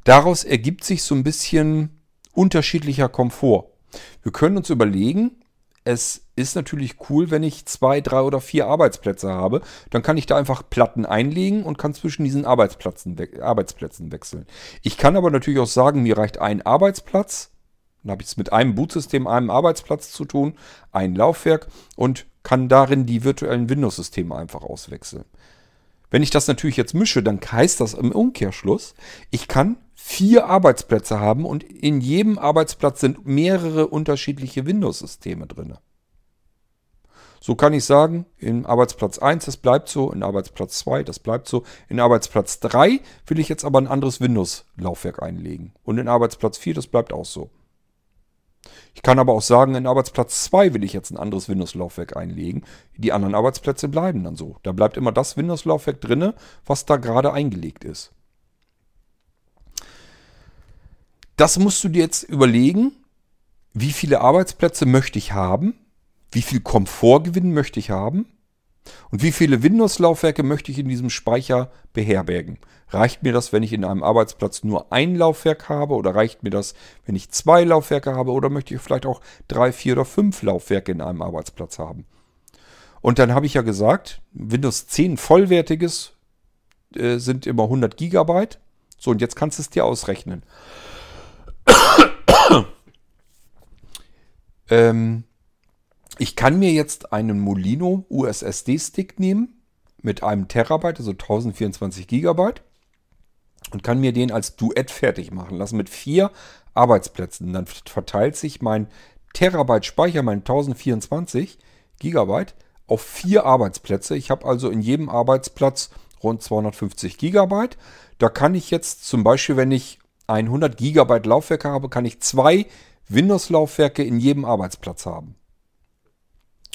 Daraus ergibt sich so ein bisschen unterschiedlicher Komfort. Wir können uns überlegen, es ist natürlich cool, wenn ich zwei, drei oder vier Arbeitsplätze habe. Dann kann ich da einfach Platten einlegen und kann zwischen diesen Arbeitsplätzen, we Arbeitsplätzen wechseln. Ich kann aber natürlich auch sagen, mir reicht ein Arbeitsplatz. Dann habe ich es mit einem Bootsystem, einem Arbeitsplatz zu tun, ein Laufwerk und kann darin die virtuellen Windows-Systeme einfach auswechseln. Wenn ich das natürlich jetzt mische, dann heißt das im Umkehrschluss, ich kann vier Arbeitsplätze haben und in jedem Arbeitsplatz sind mehrere unterschiedliche Windows-Systeme drin. So kann ich sagen, in Arbeitsplatz 1, das bleibt so, in Arbeitsplatz 2, das bleibt so, in Arbeitsplatz 3 will ich jetzt aber ein anderes Windows-Laufwerk einlegen. Und in Arbeitsplatz 4, das bleibt auch so. Ich kann aber auch sagen, in Arbeitsplatz 2 will ich jetzt ein anderes Windows-Laufwerk einlegen. Die anderen Arbeitsplätze bleiben dann so. Da bleibt immer das Windows-Laufwerk drinne, was da gerade eingelegt ist. Das musst du dir jetzt überlegen, wie viele Arbeitsplätze möchte ich haben wie viel Komfortgewinn möchte ich haben? Und wie viele Windows-Laufwerke möchte ich in diesem Speicher beherbergen? Reicht mir das, wenn ich in einem Arbeitsplatz nur ein Laufwerk habe oder reicht mir das, wenn ich zwei Laufwerke habe oder möchte ich vielleicht auch drei, vier oder fünf Laufwerke in einem Arbeitsplatz haben? Und dann habe ich ja gesagt, Windows 10 vollwertiges äh, sind immer 100 Gigabyte. So, und jetzt kannst du es dir ausrechnen. ähm, ich kann mir jetzt einen Molino USSD-Stick nehmen mit einem Terabyte, also 1024 Gigabyte und kann mir den als Duett fertig machen lassen mit vier Arbeitsplätzen. Dann verteilt sich mein Terabyte Speicher, mein 1024 Gigabyte, auf vier Arbeitsplätze. Ich habe also in jedem Arbeitsplatz rund 250 Gigabyte. Da kann ich jetzt zum Beispiel, wenn ich ein 100 Gigabyte Laufwerk habe, kann ich zwei Windows-Laufwerke in jedem Arbeitsplatz haben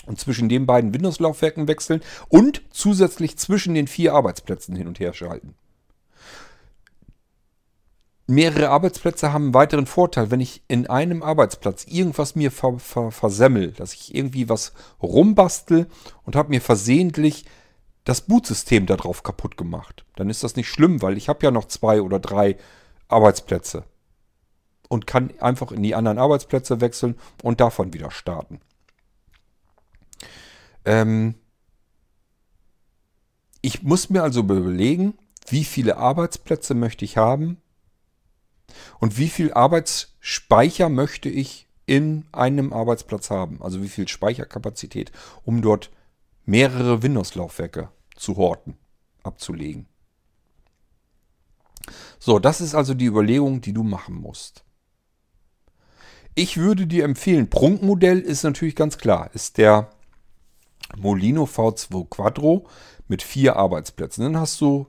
und zwischen den beiden Windows-Laufwerken wechseln und zusätzlich zwischen den vier Arbeitsplätzen hin und her schalten. Mehrere Arbeitsplätze haben einen weiteren Vorteil. Wenn ich in einem Arbeitsplatz irgendwas mir ver ver versemmel, dass ich irgendwie was rumbastel und habe mir versehentlich das Bootsystem darauf kaputt gemacht, dann ist das nicht schlimm, weil ich habe ja noch zwei oder drei Arbeitsplätze und kann einfach in die anderen Arbeitsplätze wechseln und davon wieder starten. Ähm, ich muss mir also überlegen, wie viele Arbeitsplätze möchte ich haben und wie viel Arbeitsspeicher möchte ich in einem Arbeitsplatz haben. Also wie viel Speicherkapazität, um dort mehrere Windows-Laufwerke zu horten, abzulegen. So, das ist also die Überlegung, die du machen musst. Ich würde dir empfehlen, Prunkmodell ist natürlich ganz klar, ist der Molino V2 Quattro mit vier Arbeitsplätzen. Dann hast du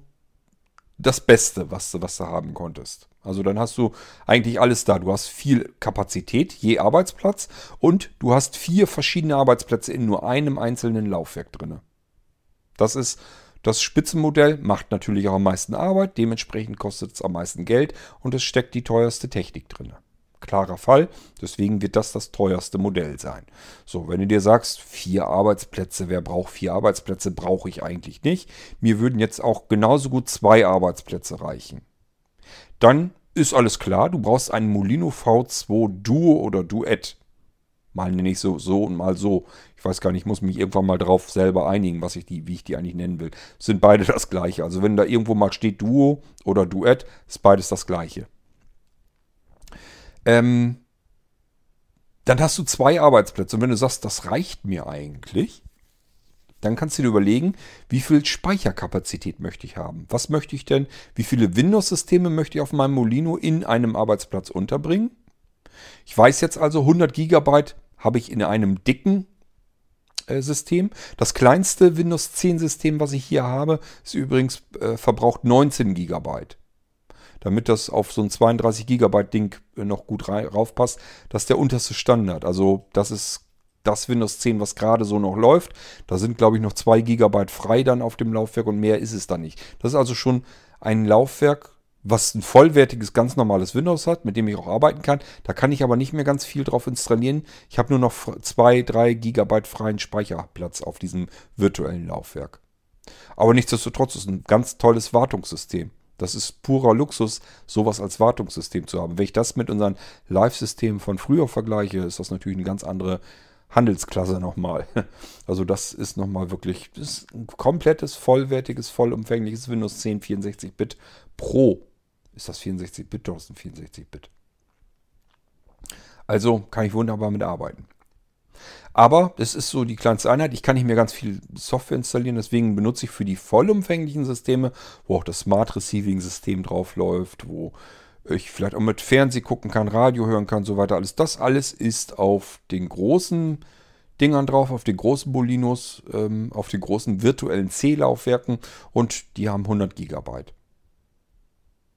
das Beste, was du, was du haben konntest. Also dann hast du eigentlich alles da. Du hast viel Kapazität je Arbeitsplatz und du hast vier verschiedene Arbeitsplätze in nur einem einzelnen Laufwerk drin. Das ist das Spitzenmodell, macht natürlich auch am meisten Arbeit, dementsprechend kostet es am meisten Geld und es steckt die teuerste Technik drin klarer Fall. Deswegen wird das das teuerste Modell sein. So, wenn du dir sagst, vier Arbeitsplätze, wer braucht vier Arbeitsplätze, brauche ich eigentlich nicht. Mir würden jetzt auch genauso gut zwei Arbeitsplätze reichen. Dann ist alles klar, du brauchst einen Molino V2 Duo oder Duett. Mal nenne ich so, so und mal so. Ich weiß gar nicht, ich muss mich irgendwann mal drauf selber einigen, was ich die, wie ich die eigentlich nennen will. Sind beide das gleiche. Also wenn da irgendwo mal steht Duo oder Duett, ist beides das gleiche. Ähm, dann hast du zwei Arbeitsplätze. Und wenn du sagst, das reicht mir eigentlich, dann kannst du dir überlegen, wie viel Speicherkapazität möchte ich haben. Was möchte ich denn? Wie viele Windows-Systeme möchte ich auf meinem Molino in einem Arbeitsplatz unterbringen? Ich weiß jetzt also, 100 Gigabyte habe ich in einem dicken äh, System. Das kleinste Windows 10 System, was ich hier habe, ist übrigens äh, verbraucht 19 Gigabyte damit das auf so ein 32 Gigabyte Ding äh, noch gut raufpasst, das ist der unterste Standard. Also das ist das Windows 10, was gerade so noch läuft. Da sind, glaube ich, noch 2 Gigabyte frei dann auf dem Laufwerk und mehr ist es dann nicht. Das ist also schon ein Laufwerk, was ein vollwertiges, ganz normales Windows hat, mit dem ich auch arbeiten kann. Da kann ich aber nicht mehr ganz viel drauf installieren. Ich habe nur noch 2, 3 Gigabyte freien Speicherplatz auf diesem virtuellen Laufwerk. Aber nichtsdestotrotz ist ein ganz tolles Wartungssystem. Das ist purer Luxus, sowas als Wartungssystem zu haben. Wenn ich das mit unseren Live-Systemen von früher vergleiche, ist das natürlich eine ganz andere Handelsklasse nochmal. Also das ist nochmal wirklich das ein komplettes, vollwertiges, vollumfängliches Windows 10 64-Bit Pro. Ist das 64-Bit? Doch, ist ein 64-Bit. Also kann ich wunderbar mit arbeiten. Aber es ist so die kleinste Einheit. Ich kann nicht mehr ganz viel Software installieren, deswegen benutze ich für die vollumfänglichen Systeme, wo auch das Smart Receiving System drauf läuft, wo ich vielleicht auch mit Fernseh gucken kann, Radio hören kann, so weiter. Alles das alles ist auf den großen Dingern drauf, auf den großen Bolinos, ähm, auf den großen virtuellen C-Laufwerken und die haben 100 Gigabyte.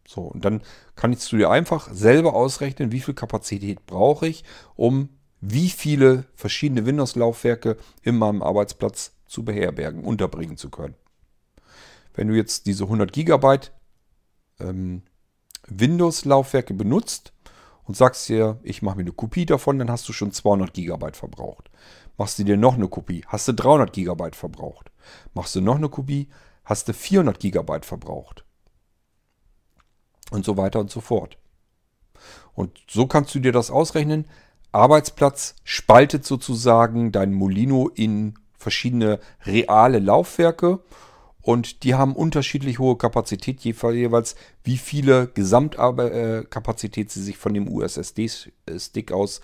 So, und dann kannst du dir einfach selber ausrechnen, wie viel Kapazität brauche ich, um wie viele verschiedene Windows-Laufwerke in meinem Arbeitsplatz zu beherbergen, unterbringen zu können. Wenn du jetzt diese 100 GB ähm, Windows-Laufwerke benutzt und sagst dir, ich mache mir eine Kopie davon, dann hast du schon 200 Gigabyte verbraucht. Machst du dir noch eine Kopie, hast du 300 Gigabyte verbraucht. Machst du noch eine Kopie, hast du 400 Gigabyte verbraucht. Und so weiter und so fort. Und so kannst du dir das ausrechnen. Arbeitsplatz spaltet sozusagen dein Molino in verschiedene reale Laufwerke und die haben unterschiedlich hohe Kapazität, jeweils wie viele Gesamtkapazität sie sich von dem USSD-Stick aus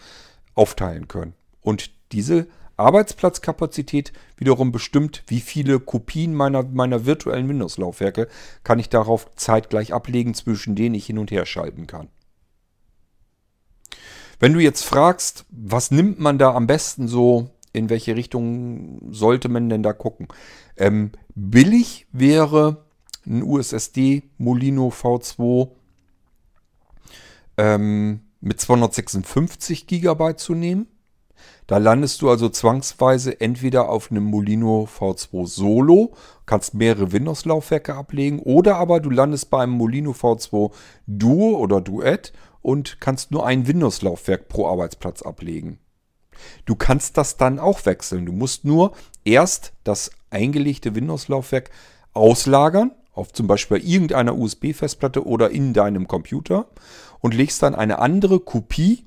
aufteilen können. Und diese Arbeitsplatzkapazität wiederum bestimmt, wie viele Kopien meiner, meiner virtuellen Windows-Laufwerke kann ich darauf zeitgleich ablegen, zwischen denen ich hin und her schalten kann. Wenn du jetzt fragst, was nimmt man da am besten so, in welche Richtung sollte man denn da gucken? Ähm, billig wäre ein USSD Molino V2 ähm, mit 256 GB zu nehmen. Da landest du also zwangsweise entweder auf einem Molino V2 Solo, kannst mehrere Windows-Laufwerke ablegen, oder aber du landest bei einem Molino V2 Duo oder Duett und kannst nur ein Windows-Laufwerk pro Arbeitsplatz ablegen. Du kannst das dann auch wechseln. Du musst nur erst das eingelegte Windows-Laufwerk auslagern, auf zum Beispiel irgendeiner USB-Festplatte oder in deinem Computer und legst dann eine andere Kopie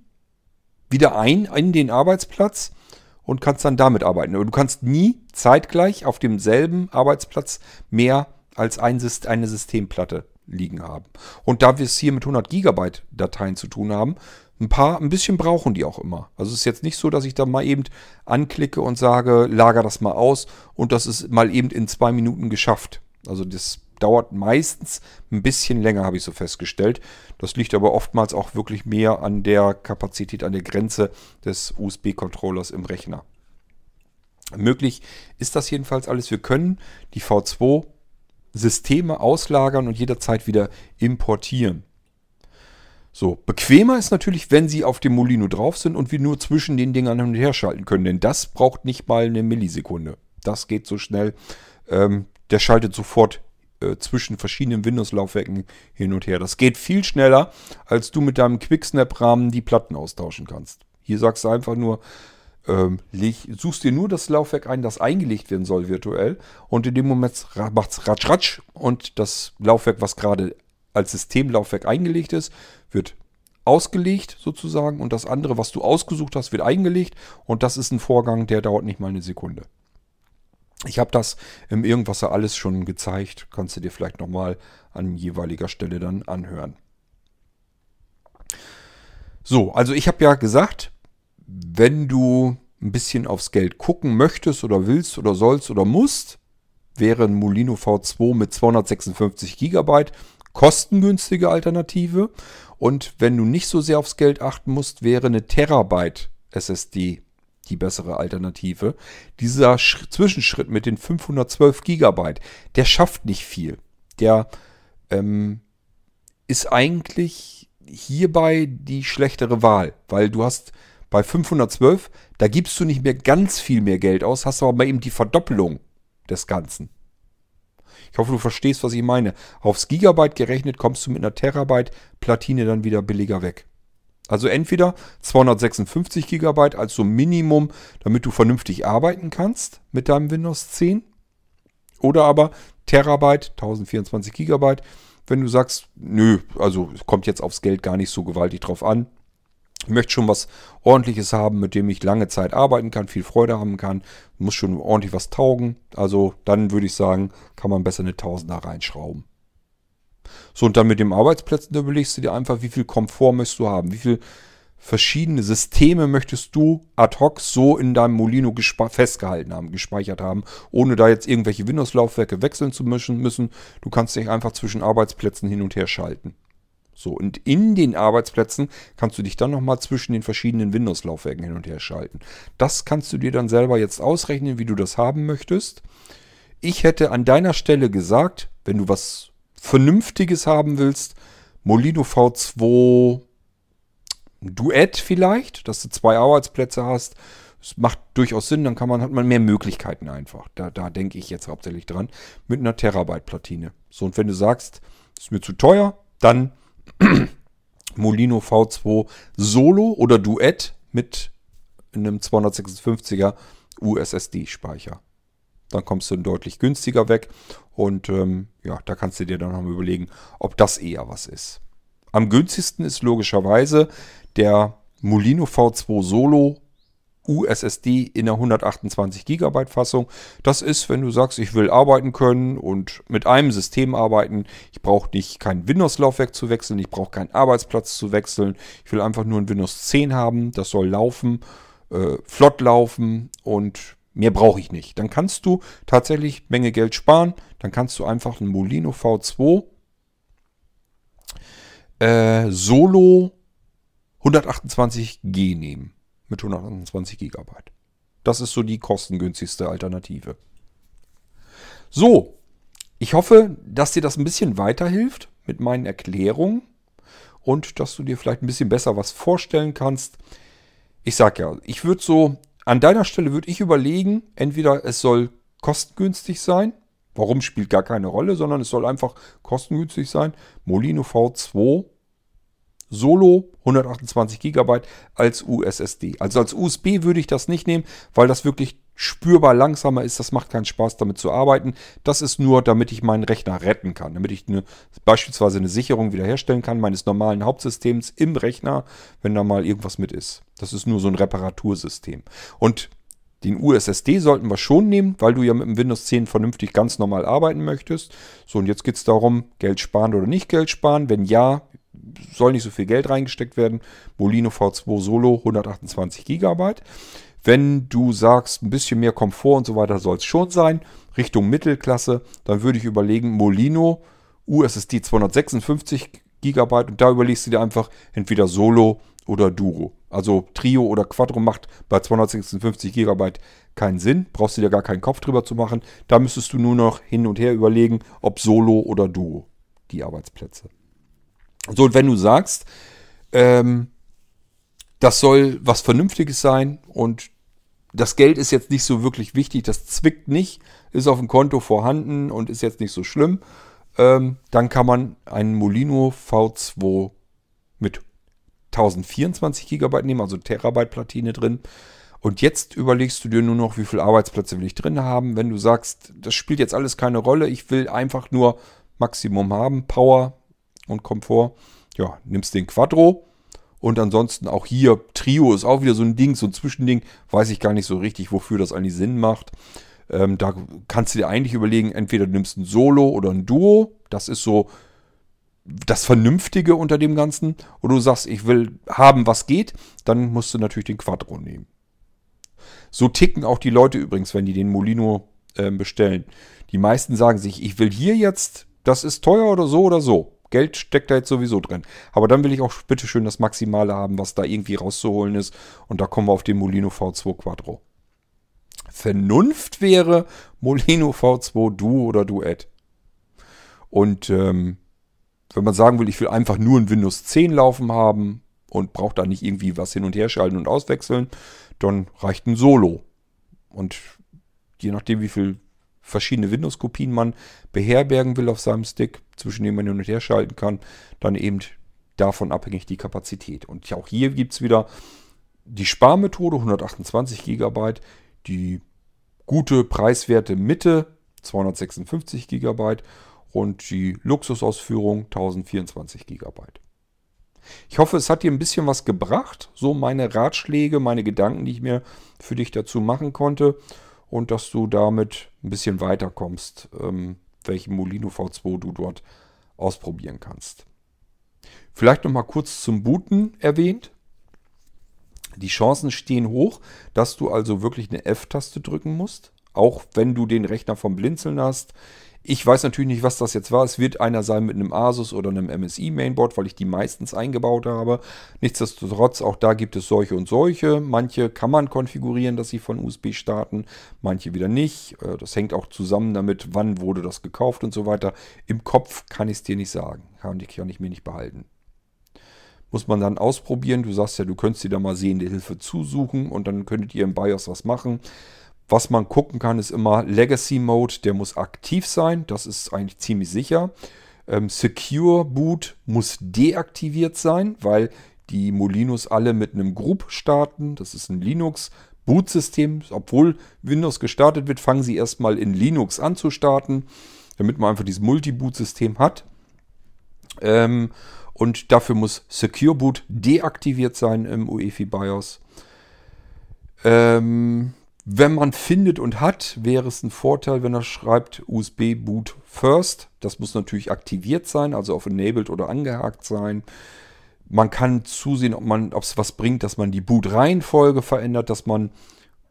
wieder ein in den Arbeitsplatz und kannst dann damit arbeiten. Aber du kannst nie zeitgleich auf demselben Arbeitsplatz mehr als ein, eine Systemplatte liegen haben. Und da wir es hier mit 100 Gigabyte Dateien zu tun haben, ein paar, ein bisschen brauchen die auch immer. Also es ist jetzt nicht so, dass ich da mal eben anklicke und sage, lager das mal aus und das ist mal eben in zwei Minuten geschafft. Also das dauert meistens ein bisschen länger, habe ich so festgestellt. Das liegt aber oftmals auch wirklich mehr an der Kapazität, an der Grenze des USB-Controllers im Rechner. Möglich ist das jedenfalls alles. Wir können die V2 Systeme auslagern und jederzeit wieder importieren. So, bequemer ist natürlich, wenn sie auf dem Molino drauf sind und wir nur zwischen den Dingern hin und her schalten können, denn das braucht nicht mal eine Millisekunde. Das geht so schnell. Ähm, der schaltet sofort äh, zwischen verschiedenen Windows-Laufwerken hin und her. Das geht viel schneller, als du mit deinem Quicksnap-Rahmen die Platten austauschen kannst. Hier sagst du einfach nur, ähm, leg, suchst dir nur das Laufwerk ein, das eingelegt werden soll virtuell und in dem Moment macht es ratsch ratsch und das Laufwerk, was gerade als Systemlaufwerk eingelegt ist, wird ausgelegt sozusagen und das andere, was du ausgesucht hast, wird eingelegt und das ist ein Vorgang, der dauert nicht mal eine Sekunde. Ich habe das im Irgendwasser alles schon gezeigt. Kannst du dir vielleicht nochmal an jeweiliger Stelle dann anhören. So, also ich habe ja gesagt, wenn du ein bisschen aufs Geld gucken möchtest oder willst oder sollst oder musst, wäre ein Molino V2 mit 256 GB kostengünstige Alternative. Und wenn du nicht so sehr aufs Geld achten musst, wäre eine Terabyte SSD die bessere Alternative. Dieser Sch Zwischenschritt mit den 512 GB, der schafft nicht viel. Der ähm, ist eigentlich hierbei die schlechtere Wahl, weil du hast bei 512, da gibst du nicht mehr ganz viel mehr Geld aus, hast aber eben die Verdoppelung des Ganzen. Ich hoffe, du verstehst, was ich meine. Aufs Gigabyte gerechnet kommst du mit einer Terabyte Platine dann wieder billiger weg. Also entweder 256 GB als so Minimum, damit du vernünftig arbeiten kannst mit deinem Windows 10. Oder aber Terabyte, 1024 GB, wenn du sagst, nö, also kommt jetzt aufs Geld gar nicht so gewaltig drauf an. Ich möchte schon was ordentliches haben, mit dem ich lange Zeit arbeiten kann, viel Freude haben kann, muss schon ordentlich was taugen. Also dann würde ich sagen, kann man besser eine Tausender reinschrauben. So, und dann mit dem Arbeitsplätzen, da überlegst du dir einfach, wie viel Komfort möchtest du haben, wie viel verschiedene Systeme möchtest du ad hoc so in deinem Molino festgehalten haben, gespeichert haben, ohne da jetzt irgendwelche Windows-Laufwerke wechseln zu müssen. Du kannst dich einfach zwischen Arbeitsplätzen hin und her schalten. So, und in den Arbeitsplätzen kannst du dich dann nochmal zwischen den verschiedenen Windows-Laufwerken hin und her schalten. Das kannst du dir dann selber jetzt ausrechnen, wie du das haben möchtest. Ich hätte an deiner Stelle gesagt, wenn du was Vernünftiges haben willst, Molino V2 Duett vielleicht, dass du zwei Arbeitsplätze hast. Das macht durchaus Sinn, dann kann man, hat man mehr Möglichkeiten einfach. Da, da denke ich jetzt hauptsächlich dran. Mit einer Terabyte-Platine. So, und wenn du sagst, ist mir zu teuer, dann Molino V2 Solo oder Duett mit einem 256er USSD-Speicher. Dann kommst du deutlich günstiger weg und ähm, ja, da kannst du dir dann noch mal überlegen, ob das eher was ist. Am günstigsten ist logischerweise der Molino V2 Solo USSD in der 128 GB Fassung. Das ist, wenn du sagst, ich will arbeiten können und mit einem System arbeiten. Ich brauche nicht kein Windows-Laufwerk zu wechseln, ich brauche keinen Arbeitsplatz zu wechseln. Ich will einfach nur ein Windows 10 haben. Das soll laufen, äh, flott laufen und mehr brauche ich nicht. Dann kannst du tatsächlich Menge Geld sparen. Dann kannst du einfach einen Molino V2 äh, Solo 128G nehmen mit 128 GB. Das ist so die kostengünstigste Alternative. So, ich hoffe, dass dir das ein bisschen weiterhilft mit meinen Erklärungen und dass du dir vielleicht ein bisschen besser was vorstellen kannst. Ich sag ja, ich würde so, an deiner Stelle würde ich überlegen, entweder es soll kostengünstig sein, warum spielt gar keine Rolle, sondern es soll einfach kostengünstig sein. Molino V2 Solo 128 GB als USSD. Also als USB würde ich das nicht nehmen, weil das wirklich spürbar langsamer ist. Das macht keinen Spaß, damit zu arbeiten. Das ist nur, damit ich meinen Rechner retten kann. Damit ich eine, beispielsweise eine Sicherung wiederherstellen kann meines normalen Hauptsystems im Rechner, wenn da mal irgendwas mit ist. Das ist nur so ein Reparatursystem. Und den USSD sollten wir schon nehmen, weil du ja mit dem Windows 10 vernünftig ganz normal arbeiten möchtest. So, und jetzt geht es darum, Geld sparen oder nicht Geld sparen. Wenn ja, soll nicht so viel Geld reingesteckt werden. Molino V2 Solo 128 GB. Wenn du sagst, ein bisschen mehr Komfort und so weiter soll es schon sein, Richtung Mittelklasse, dann würde ich überlegen, Molino USSD 256 GB und da überlegst du dir einfach entweder Solo oder Duro. Also Trio oder Quattro macht bei 256 GB keinen Sinn, brauchst du dir gar keinen Kopf drüber zu machen. Da müsstest du nur noch hin und her überlegen, ob Solo oder Duo die Arbeitsplätze. So, und wenn du sagst, ähm, das soll was Vernünftiges sein und das Geld ist jetzt nicht so wirklich wichtig, das zwickt nicht, ist auf dem Konto vorhanden und ist jetzt nicht so schlimm, ähm, dann kann man einen Molino V2 mit 1024 GB nehmen, also Terabyte Platine drin. Und jetzt überlegst du dir nur noch, wie viele Arbeitsplätze will ich drin haben. Wenn du sagst, das spielt jetzt alles keine Rolle, ich will einfach nur Maximum haben, Power, und Komfort. Ja, nimmst den Quattro. Und ansonsten auch hier, Trio ist auch wieder so ein Ding, so ein Zwischending. Weiß ich gar nicht so richtig, wofür das eigentlich Sinn macht. Ähm, da kannst du dir eigentlich überlegen, entweder du nimmst ein Solo oder ein Duo. Das ist so das Vernünftige unter dem Ganzen. Oder du sagst, ich will haben, was geht. Dann musst du natürlich den Quattro nehmen. So ticken auch die Leute übrigens, wenn die den Molino äh, bestellen. Die meisten sagen sich, ich will hier jetzt, das ist teuer oder so oder so. Geld steckt da jetzt sowieso drin. Aber dann will ich auch bitteschön das Maximale haben, was da irgendwie rauszuholen ist. Und da kommen wir auf den Molino V2 Quattro. Vernunft wäre Molino V2 Duo oder Duett. Und ähm, wenn man sagen will, ich will einfach nur ein Windows 10 laufen haben und brauche da nicht irgendwie was hin und her schalten und auswechseln, dann reicht ein Solo. Und je nachdem, wie viel verschiedene Windows-Kopien man beherbergen will auf seinem Stick, zwischen denen man hin und her schalten kann, dann eben davon abhängig die Kapazität. Und auch hier gibt es wieder die Sparmethode, 128 GB, die gute preiswerte Mitte, 256 GB und die Luxusausführung 1024 GB. Ich hoffe, es hat dir ein bisschen was gebracht, so meine Ratschläge, meine Gedanken, die ich mir für dich dazu machen konnte und dass du damit ein bisschen weiterkommst, ähm, welchen Molino V2 du dort ausprobieren kannst. Vielleicht noch mal kurz zum Booten erwähnt. Die Chancen stehen hoch, dass du also wirklich eine F-Taste drücken musst, auch wenn du den Rechner vom Blinzeln hast. Ich weiß natürlich nicht, was das jetzt war. Es wird einer sein mit einem Asus oder einem MSI Mainboard, weil ich die meistens eingebaut habe. Nichtsdestotrotz, auch da gibt es solche und solche. Manche kann man konfigurieren, dass sie von USB starten, manche wieder nicht. Äh, das hängt auch zusammen damit, wann wurde das gekauft und so weiter. Im Kopf kann ich es dir nicht sagen. Kann ich, kann ich mir nicht behalten. Muss man dann ausprobieren. Du sagst ja, du könntest dir da mal sehende Hilfe zusuchen und dann könntet ihr im BIOS was machen. Was man gucken kann, ist immer Legacy Mode, der muss aktiv sein. Das ist eigentlich ziemlich sicher. Ähm, Secure Boot muss deaktiviert sein, weil die Molinos alle mit einem Group starten. Das ist ein Linux Bootsystem. Obwohl Windows gestartet wird, fangen sie erstmal in Linux an zu starten, damit man einfach dieses Multi-Boot-System hat. Ähm, und dafür muss Secure Boot deaktiviert sein im UEFI BIOS. Ähm, wenn man findet und hat, wäre es ein Vorteil, wenn er schreibt USB Boot First. Das muss natürlich aktiviert sein, also auf Enabled oder angehakt sein. Man kann zusehen, ob es was bringt, dass man die Boot-Reihenfolge verändert, dass man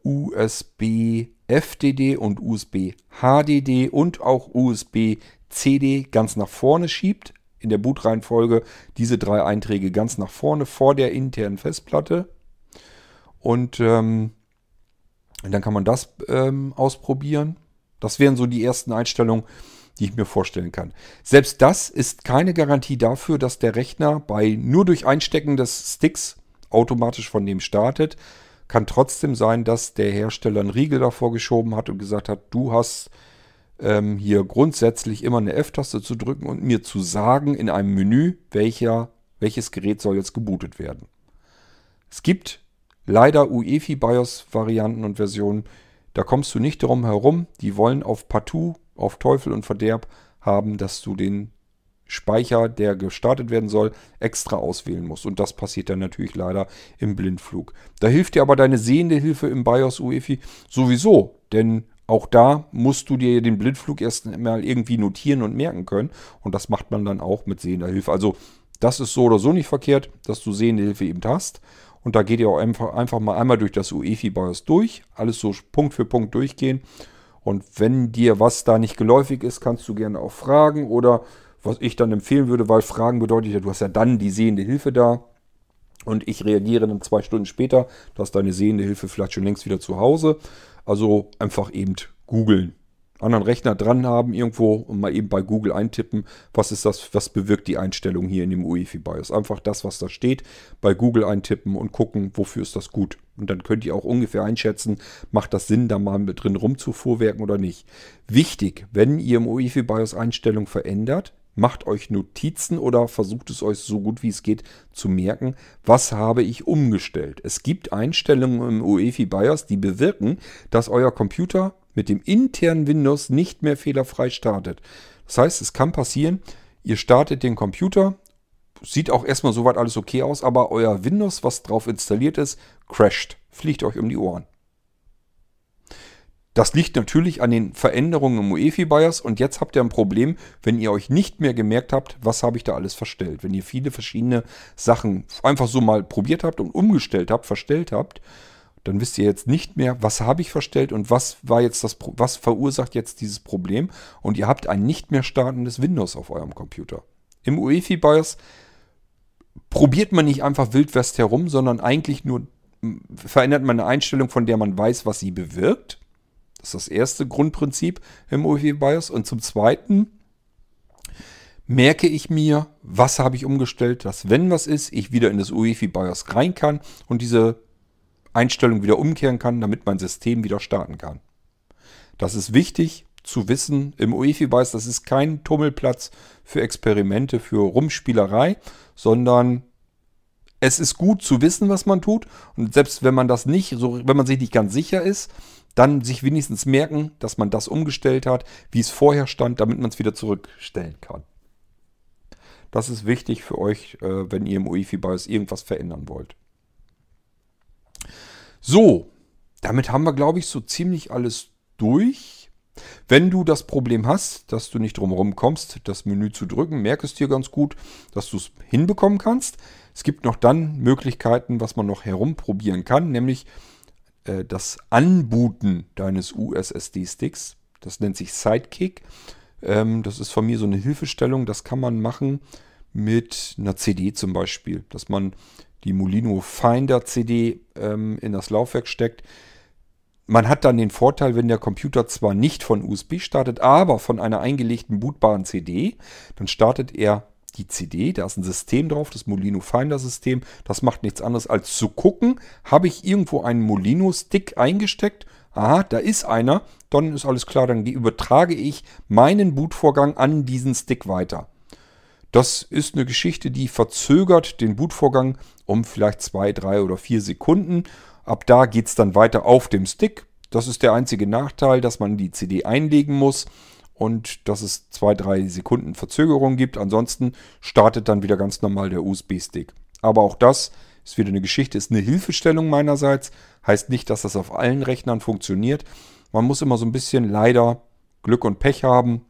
USB FDD und USB HDD und auch USB CD ganz nach vorne schiebt. In der Boot-Reihenfolge diese drei Einträge ganz nach vorne vor der internen Festplatte. Und ähm, dann kann man das ähm, ausprobieren. Das wären so die ersten Einstellungen, die ich mir vorstellen kann. Selbst das ist keine Garantie dafür, dass der Rechner bei nur durch Einstecken des Sticks automatisch von dem startet. Kann trotzdem sein, dass der Hersteller einen Riegel davor geschoben hat und gesagt hat, du hast ähm, hier grundsätzlich immer eine F-Taste zu drücken und mir zu sagen in einem Menü, welcher, welches Gerät soll jetzt gebootet werden. Es gibt leider UEFI BIOS Varianten und Versionen, da kommst du nicht drum herum. Die wollen auf Partout, auf Teufel und Verderb haben, dass du den Speicher, der gestartet werden soll, extra auswählen musst. Und das passiert dann natürlich leider im Blindflug. Da hilft dir aber deine sehende Hilfe im BIOS UEFI sowieso, denn auch da musst du dir den Blindflug erst mal irgendwie notieren und merken können. Und das macht man dann auch mit sehender Hilfe. Also das ist so oder so nicht verkehrt, dass du sehende Hilfe eben hast. Und da geht ihr auch einfach, einfach mal einmal durch das UEFI BIOS durch. Alles so Punkt für Punkt durchgehen. Und wenn dir was da nicht geläufig ist, kannst du gerne auch fragen. Oder was ich dann empfehlen würde, weil Fragen bedeutet ja, du hast ja dann die sehende Hilfe da. Und ich reagiere dann zwei Stunden später. Du hast deine sehende Hilfe vielleicht schon längst wieder zu Hause. Also einfach eben googeln anderen Rechner dran haben irgendwo und mal eben bei Google eintippen, was ist das, was bewirkt die Einstellung hier in dem UEFI BIOS. Einfach das, was da steht, bei Google eintippen und gucken, wofür ist das gut. Und dann könnt ihr auch ungefähr einschätzen, macht das Sinn, da mal mit drin rumzufuhrwerken oder nicht. Wichtig, wenn ihr im UEFI BIOS Einstellung verändert, macht euch Notizen oder versucht es euch so gut wie es geht zu merken, was habe ich umgestellt. Es gibt Einstellungen im UEFI BIOS, die bewirken, dass euer Computer mit dem internen Windows nicht mehr fehlerfrei startet. Das heißt, es kann passieren, ihr startet den Computer, sieht auch erstmal soweit alles okay aus, aber euer Windows, was drauf installiert ist, crasht, fliegt euch um die Ohren. Das liegt natürlich an den Veränderungen im UEFI-BIOS und jetzt habt ihr ein Problem, wenn ihr euch nicht mehr gemerkt habt, was habe ich da alles verstellt. Wenn ihr viele verschiedene Sachen einfach so mal probiert habt und umgestellt habt, verstellt habt, dann wisst ihr jetzt nicht mehr, was habe ich verstellt und was war jetzt das, was verursacht jetzt dieses Problem und ihr habt ein nicht mehr startendes Windows auf eurem Computer. Im UEFI BIOS probiert man nicht einfach Wildwest herum, sondern eigentlich nur verändert man eine Einstellung, von der man weiß, was sie bewirkt. Das ist das erste Grundprinzip im UEFI BIOS und zum zweiten merke ich mir, was habe ich umgestellt, dass wenn was ist, ich wieder in das UEFI BIOS rein kann und diese Einstellung wieder umkehren kann, damit mein System wieder starten kann. Das ist wichtig zu wissen. Im UEFI weiß, das ist kein Tummelplatz für Experimente, für Rumspielerei, sondern es ist gut zu wissen, was man tut. Und selbst wenn man das nicht, so, wenn man sich nicht ganz sicher ist, dann sich wenigstens merken, dass man das umgestellt hat, wie es vorher stand, damit man es wieder zurückstellen kann. Das ist wichtig für euch, äh, wenn ihr im UEFI BIOS irgendwas verändern wollt. So, damit haben wir, glaube ich, so ziemlich alles durch. Wenn du das Problem hast, dass du nicht drumherum kommst, das Menü zu drücken, merk es dir ganz gut, dass du es hinbekommen kannst. Es gibt noch dann Möglichkeiten, was man noch herumprobieren kann, nämlich äh, das Anbooten deines USSD-Sticks. Das nennt sich Sidekick. Ähm, das ist von mir so eine Hilfestellung. Das kann man machen mit einer CD zum Beispiel, dass man die Molino Finder CD ähm, in das Laufwerk steckt. Man hat dann den Vorteil, wenn der Computer zwar nicht von USB startet, aber von einer eingelegten bootbaren CD, dann startet er die CD, da ist ein System drauf, das Molino Finder System. Das macht nichts anderes als zu gucken, habe ich irgendwo einen Molino Stick eingesteckt? Aha, da ist einer, dann ist alles klar, dann übertrage ich meinen Bootvorgang an diesen Stick weiter. Das ist eine Geschichte, die verzögert den Bootvorgang um vielleicht zwei, drei oder vier Sekunden. Ab da geht es dann weiter auf dem Stick. Das ist der einzige Nachteil, dass man die CD einlegen muss und dass es zwei, drei Sekunden Verzögerung gibt. Ansonsten startet dann wieder ganz normal der USB-Stick. Aber auch das ist wieder eine Geschichte, ist eine Hilfestellung meinerseits. Heißt nicht, dass das auf allen Rechnern funktioniert. Man muss immer so ein bisschen leider Glück und Pech haben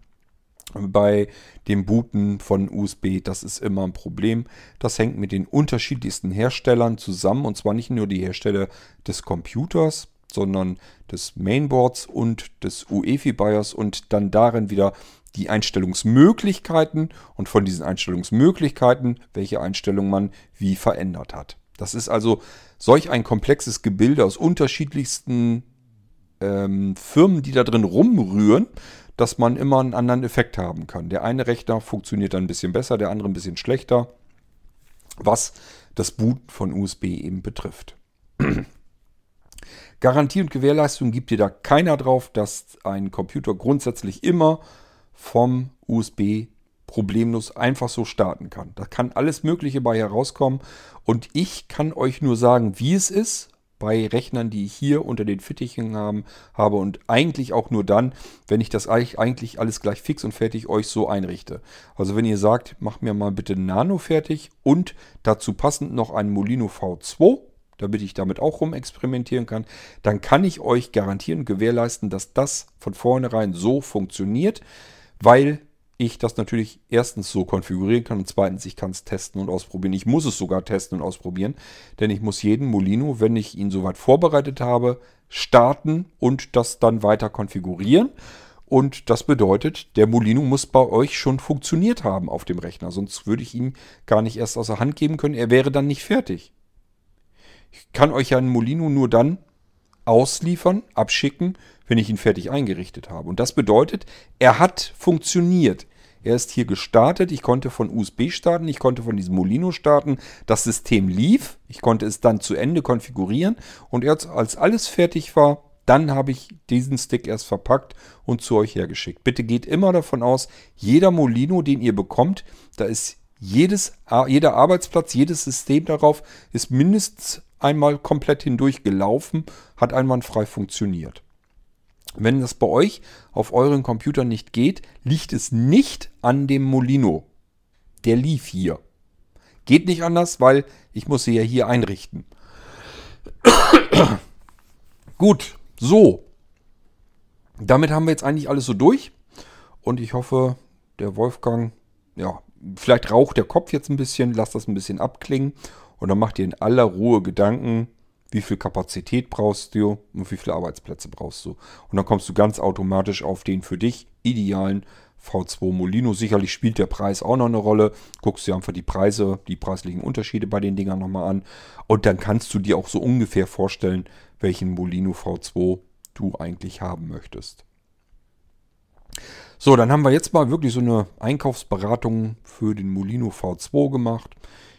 bei dem Booten von USB. Das ist immer ein Problem. Das hängt mit den unterschiedlichsten Herstellern zusammen. Und zwar nicht nur die Hersteller des Computers, sondern des Mainboards und des UEFI-BIOS und dann darin wieder die Einstellungsmöglichkeiten und von diesen Einstellungsmöglichkeiten, welche Einstellung man wie verändert hat. Das ist also solch ein komplexes Gebilde aus unterschiedlichsten ähm, Firmen, die da drin rumrühren, dass man immer einen anderen Effekt haben kann. Der eine Rechner funktioniert dann ein bisschen besser, der andere ein bisschen schlechter, was das Booten von USB eben betrifft. Garantie und Gewährleistung gibt dir da keiner drauf, dass ein Computer grundsätzlich immer vom USB problemlos einfach so starten kann. Da kann alles Mögliche bei herauskommen und ich kann euch nur sagen, wie es ist bei Rechnern, die ich hier unter den Fittichen haben, habe und eigentlich auch nur dann, wenn ich das eigentlich alles gleich fix und fertig euch so einrichte. Also wenn ihr sagt, mach mir mal bitte Nano fertig und dazu passend noch ein Molino V2, damit ich damit auch rumexperimentieren kann, dann kann ich euch garantieren und gewährleisten, dass das von vornherein so funktioniert, weil ich das natürlich erstens so konfigurieren kann und zweitens ich kann es testen und ausprobieren. Ich muss es sogar testen und ausprobieren, denn ich muss jeden Molino, wenn ich ihn soweit vorbereitet habe, starten und das dann weiter konfigurieren. Und das bedeutet, der Molino muss bei euch schon funktioniert haben auf dem Rechner, sonst würde ich ihn gar nicht erst aus der Hand geben können. Er wäre dann nicht fertig. Ich kann euch ja einen Molino nur dann ausliefern, abschicken, wenn ich ihn fertig eingerichtet habe. Und das bedeutet, er hat funktioniert. Er ist hier gestartet. Ich konnte von USB starten. Ich konnte von diesem Molino starten. Das System lief. Ich konnte es dann zu Ende konfigurieren. Und erst als alles fertig war, dann habe ich diesen Stick erst verpackt und zu euch hergeschickt. Bitte geht immer davon aus, jeder Molino, den ihr bekommt, da ist jedes, jeder Arbeitsplatz, jedes System darauf ist mindestens einmal komplett hindurch gelaufen, hat einwandfrei funktioniert. Wenn das bei euch auf euren Computern nicht geht, liegt es nicht an dem Molino. Der lief hier. Geht nicht anders, weil ich muss sie ja hier einrichten. Gut, so. Damit haben wir jetzt eigentlich alles so durch. Und ich hoffe, der Wolfgang, ja, vielleicht raucht der Kopf jetzt ein bisschen, lasst das ein bisschen abklingen. Und dann macht ihr in aller Ruhe Gedanken, wie viel Kapazität brauchst du und wie viele Arbeitsplätze brauchst du. Und dann kommst du ganz automatisch auf den für dich idealen V2 Molino. Sicherlich spielt der Preis auch noch eine Rolle. Guckst dir einfach die Preise, die preislichen Unterschiede bei den Dingern nochmal an. Und dann kannst du dir auch so ungefähr vorstellen, welchen Molino V2 du eigentlich haben möchtest. So, dann haben wir jetzt mal wirklich so eine Einkaufsberatung für den Molino V2 gemacht.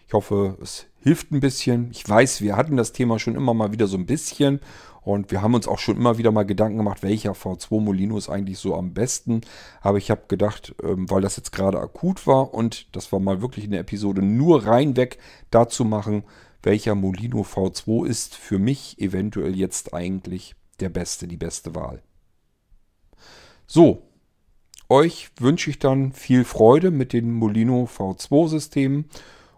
Ich hoffe, es hilft ein bisschen. Ich weiß, wir hatten das Thema schon immer mal wieder so ein bisschen und wir haben uns auch schon immer wieder mal Gedanken gemacht, welcher V2 Molino ist eigentlich so am besten. Aber ich habe gedacht, ähm, weil das jetzt gerade akut war und das war mal wirklich in der Episode nur reinweg dazu machen, welcher Molino V2 ist für mich eventuell jetzt eigentlich der beste, die beste Wahl. So, euch wünsche ich dann viel Freude mit den Molino V2-Systemen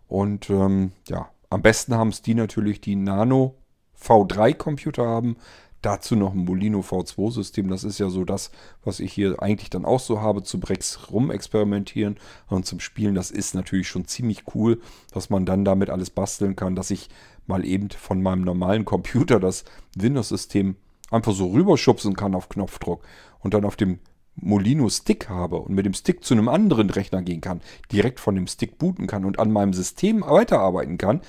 und ähm, ja, am besten haben es die natürlich, die Nano V3 Computer haben. Dazu noch ein Molino V2 System. Das ist ja so das, was ich hier eigentlich dann auch so habe, zu Brex rumexperimentieren und zum Spielen. Das ist natürlich schon ziemlich cool, dass man dann damit alles basteln kann, dass ich mal eben von meinem normalen Computer das Windows-System einfach so rüberschubsen kann auf Knopfdruck und dann auf dem Molino Stick habe und mit dem Stick zu einem anderen Rechner gehen kann, direkt von dem Stick booten kann und an meinem System weiterarbeiten kann,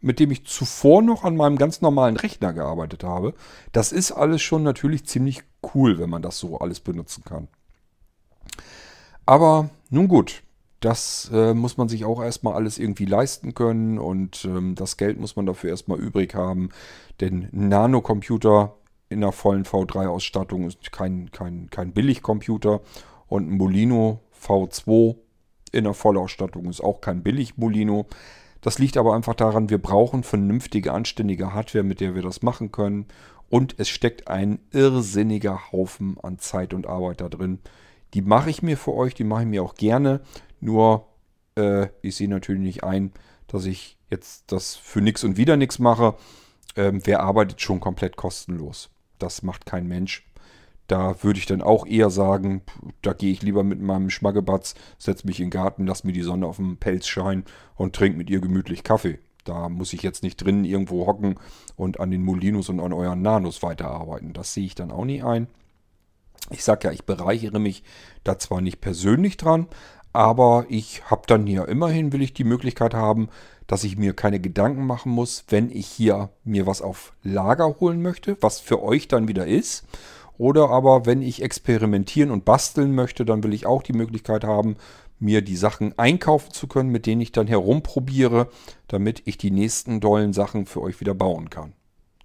mit dem ich zuvor noch an meinem ganz normalen Rechner gearbeitet habe, das ist alles schon natürlich ziemlich cool, wenn man das so alles benutzen kann. Aber nun gut, das äh, muss man sich auch erstmal alles irgendwie leisten können und ähm, das Geld muss man dafür erstmal übrig haben, denn Nanocomputer in der vollen V3-Ausstattung ist kein, kein, kein Billigcomputer. Und ein Molino V2 in der Vollausstattung, ist auch kein Billig-Molino. Das liegt aber einfach daran, wir brauchen vernünftige, anständige Hardware, mit der wir das machen können. Und es steckt ein irrsinniger Haufen an Zeit und Arbeit da drin. Die mache ich mir für euch, die mache ich mir auch gerne. Nur äh, ich sehe natürlich nicht ein, dass ich jetzt das für nichts und wieder nichts mache. Ähm, wer arbeitet schon komplett kostenlos? Das macht kein Mensch. Da würde ich dann auch eher sagen, da gehe ich lieber mit meinem Schmaggebatz, setze mich in den Garten, lass mir die Sonne auf dem Pelz scheinen und trinke mit ihr gemütlich Kaffee. Da muss ich jetzt nicht drinnen irgendwo hocken und an den Molinos und an euren Nanos weiterarbeiten. Das sehe ich dann auch nie ein. Ich sage ja, ich bereichere mich da zwar nicht persönlich dran, aber ich habe dann hier immerhin, will ich die Möglichkeit haben, dass ich mir keine Gedanken machen muss, wenn ich hier mir was auf Lager holen möchte, was für euch dann wieder ist. Oder aber, wenn ich experimentieren und basteln möchte, dann will ich auch die Möglichkeit haben, mir die Sachen einkaufen zu können, mit denen ich dann herumprobiere, damit ich die nächsten dollen Sachen für euch wieder bauen kann.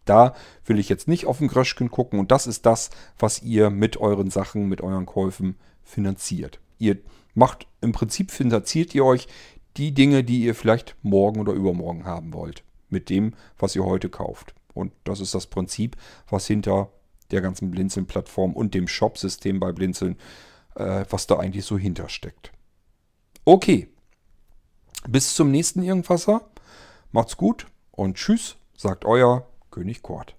Da will ich jetzt nicht auf den Gröschken gucken und das ist das, was ihr mit euren Sachen, mit euren Käufen finanziert. Ihr macht im Prinzip finanziert ihr euch die Dinge, die ihr vielleicht morgen oder übermorgen haben wollt, mit dem, was ihr heute kauft. Und das ist das Prinzip, was hinter der ganzen Blinzeln-Plattform und dem Shop-System bei Blinzeln, äh, was da eigentlich so hintersteckt. Okay, bis zum nächsten Irgendwasser. Macht's gut und tschüss, sagt euer König Kort.